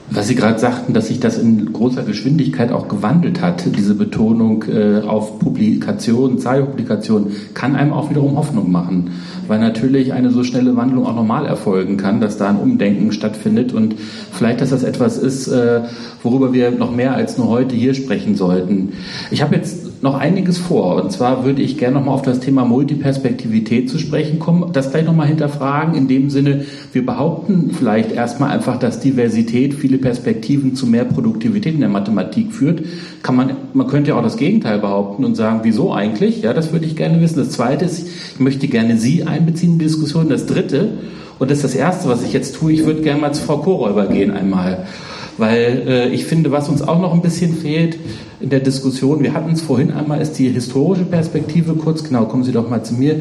Was Sie gerade sagten, dass sich das in großer Geschwindigkeit auch gewandelt hat, diese Betonung äh, auf Publikation, Zahlpublikation, kann einem auch wiederum Hoffnung machen weil natürlich eine so schnelle Wandlung auch normal erfolgen kann, dass da ein Umdenken stattfindet und vielleicht, dass das etwas ist, äh, worüber wir noch mehr als nur heute hier sprechen sollten. Ich habe jetzt noch einiges vor und zwar würde ich gerne nochmal auf das Thema Multiperspektivität zu sprechen kommen, das gleich nochmal hinterfragen, in dem Sinne, wir behaupten vielleicht erstmal einfach, dass Diversität viele Perspektiven zu mehr Produktivität in der Mathematik führt. Kann man, man könnte ja auch das Gegenteil behaupten und sagen, wieso eigentlich? Ja, das würde ich gerne wissen. Das zweite ist, ich möchte gerne Sie einbeziehen in die Diskussion. Das dritte, und das ist das erste, was ich jetzt tue, ich würde gerne mal zu Frau Koräuber gehen einmal. Weil äh, ich finde, was uns auch noch ein bisschen fehlt in der Diskussion, wir hatten es vorhin einmal, ist die historische Perspektive kurz, genau, kommen Sie doch mal zu mir.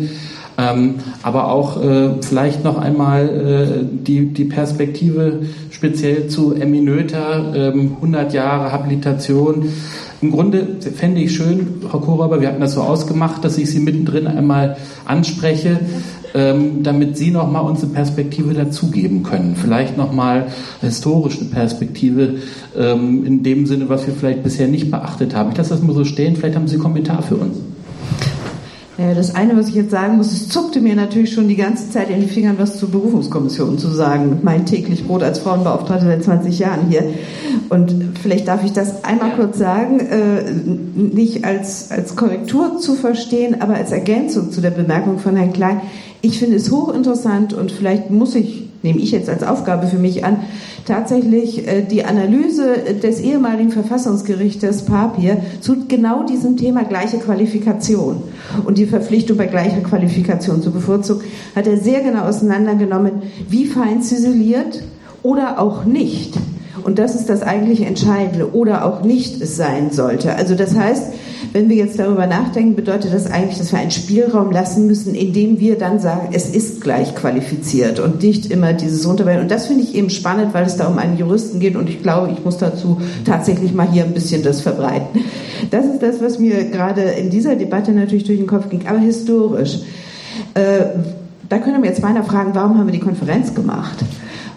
Ähm, aber auch äh, vielleicht noch einmal äh, die, die Perspektive speziell zu Emmy Noether, ähm, 100 Jahre Habilitation. Im Grunde fände ich schön, Frau Koraber, wir hatten das so ausgemacht, dass ich Sie mittendrin einmal anspreche. Ähm, damit Sie noch mal uns eine Perspektive dazugeben können. Vielleicht noch mal historische Perspektive ähm, in dem Sinne, was wir vielleicht bisher nicht beachtet haben. Ich lasse das mal so stehen. Vielleicht haben Sie einen Kommentar für uns. Ja, das eine, was ich jetzt sagen muss, es zuckte mir natürlich schon die ganze Zeit in die Fingern, was zur Berufungskommission zu sagen. Mein täglich Brot als Frauenbeauftragte seit 20 Jahren hier. Und vielleicht darf ich das einmal kurz sagen, äh, nicht als, als Korrektur zu verstehen, aber als Ergänzung zu der Bemerkung von Herrn Klein. Ich finde es hochinteressant und vielleicht muss ich, nehme ich jetzt als Aufgabe für mich an, tatsächlich äh, die Analyse des ehemaligen Verfassungsgerichtes Papier zu genau diesem Thema gleiche Qualifikation und die Verpflichtung bei gleicher Qualifikation zu bevorzugen, hat er sehr genau auseinandergenommen, wie fein ziseliert oder auch nicht. Und das ist das eigentlich Entscheidende oder auch nicht es sein sollte. Also das heißt, wenn wir jetzt darüber nachdenken, bedeutet das eigentlich, dass wir einen Spielraum lassen müssen, in dem wir dann sagen, es ist gleich qualifiziert und nicht immer dieses Runterwählen. Und das finde ich eben spannend, weil es da um einen Juristen geht und ich glaube, ich muss dazu tatsächlich mal hier ein bisschen das verbreiten. Das ist das, was mir gerade in dieser Debatte natürlich durch den Kopf ging, aber historisch. Äh, da können wir jetzt meiner fragen, warum haben wir die Konferenz gemacht?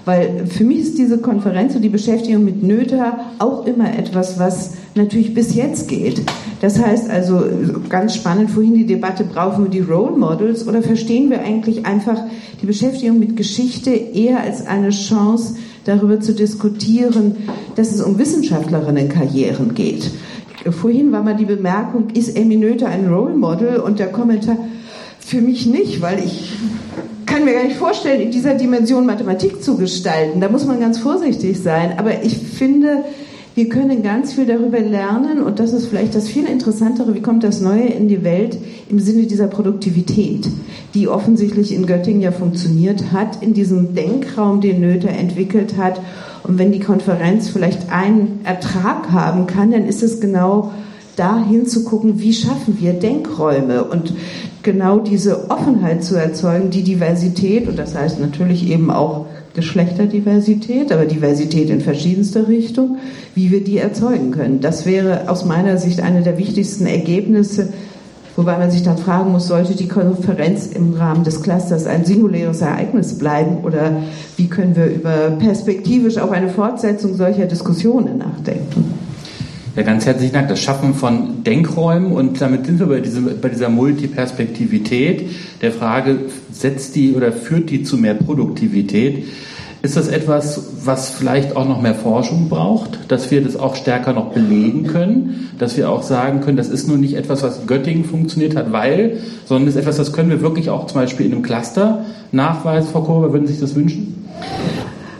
Weil für mich ist diese Konferenz und die Beschäftigung mit Nöter auch immer etwas, was natürlich bis jetzt geht. Das heißt also, ganz spannend vorhin die Debatte, brauchen wir die Role Models oder verstehen wir eigentlich einfach die Beschäftigung mit Geschichte eher als eine Chance, darüber zu diskutieren, dass es um Wissenschaftlerinnenkarrieren geht. Vorhin war mal die Bemerkung, ist Emmy Noether ein Role Model? Und der Kommentar, für mich nicht, weil ich kann mir gar nicht vorstellen, in dieser Dimension Mathematik zu gestalten. Da muss man ganz vorsichtig sein. Aber ich finde, wir können ganz viel darüber lernen und das ist vielleicht das viel interessantere, wie kommt das Neue in die Welt im Sinne dieser Produktivität, die offensichtlich in Göttingen ja funktioniert hat, in diesem Denkraum, den Nöther entwickelt hat. Und wenn die Konferenz vielleicht einen Ertrag haben kann, dann ist es genau da hinzugucken, wie schaffen wir Denkräume und genau diese Offenheit zu erzeugen, die Diversität, und das heißt natürlich eben auch Geschlechterdiversität, aber Diversität in verschiedenster Richtung, wie wir die erzeugen können. Das wäre aus meiner Sicht eine der wichtigsten Ergebnisse, wobei man sich dann fragen muss, sollte die Konferenz im Rahmen des Clusters ein singuläres Ereignis bleiben oder wie können wir über perspektivisch auch eine Fortsetzung solcher Diskussionen nachdenken? Ja, ganz herzlichen Dank. Das Schaffen von Denkräumen und damit sind wir bei, diesem, bei dieser Multiperspektivität, der Frage, setzt die oder führt die zu mehr Produktivität? Ist das etwas, was vielleicht auch noch mehr Forschung braucht, dass wir das auch stärker noch belegen können, dass wir auch sagen können, das ist nur nicht etwas, was Göttingen funktioniert hat, weil, sondern ist etwas, das können wir wirklich auch zum Beispiel in einem Cluster nachweisen, Frau Kober, würden Sie sich das wünschen?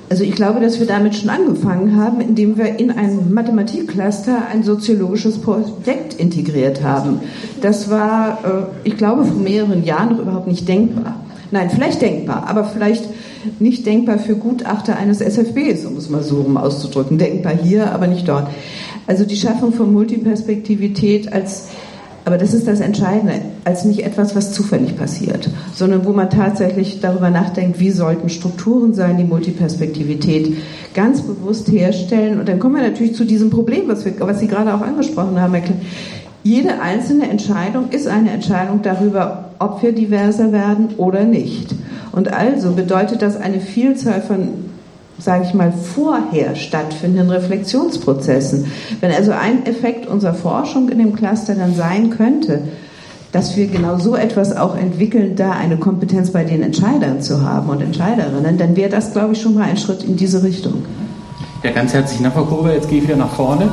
Also ich glaube, dass wir damit schon angefangen haben, indem wir in ein Mathematikcluster ein soziologisches Projekt integriert haben. Das war, äh, ich glaube, vor mehreren Jahren noch überhaupt nicht denkbar. Nein, vielleicht denkbar, aber vielleicht nicht denkbar für Gutachter eines SFBs, um es mal so rum auszudrücken. Denkbar hier, aber nicht dort. Also die Schaffung von Multiperspektivität als aber das ist das Entscheidende, als nicht etwas, was zufällig passiert, sondern wo man tatsächlich darüber nachdenkt, wie sollten Strukturen sein, die Multiperspektivität ganz bewusst herstellen. Und dann kommen wir natürlich zu diesem Problem, was, wir, was Sie gerade auch angesprochen haben, Herr Klein. Jede einzelne Entscheidung ist eine Entscheidung darüber, ob wir diverser werden oder nicht. Und also bedeutet das eine Vielzahl von sage ich mal, vorher stattfindenden Reflexionsprozessen. Wenn also ein Effekt unserer Forschung in dem Cluster dann sein könnte, dass wir genau so etwas auch entwickeln, da eine Kompetenz bei den Entscheidern zu haben und Entscheiderinnen, dann wäre das, glaube ich, schon mal ein Schritt in diese Richtung. Ja, ganz herzlichen Dank, Frau Kurve. Jetzt gehe ich wieder nach vorne.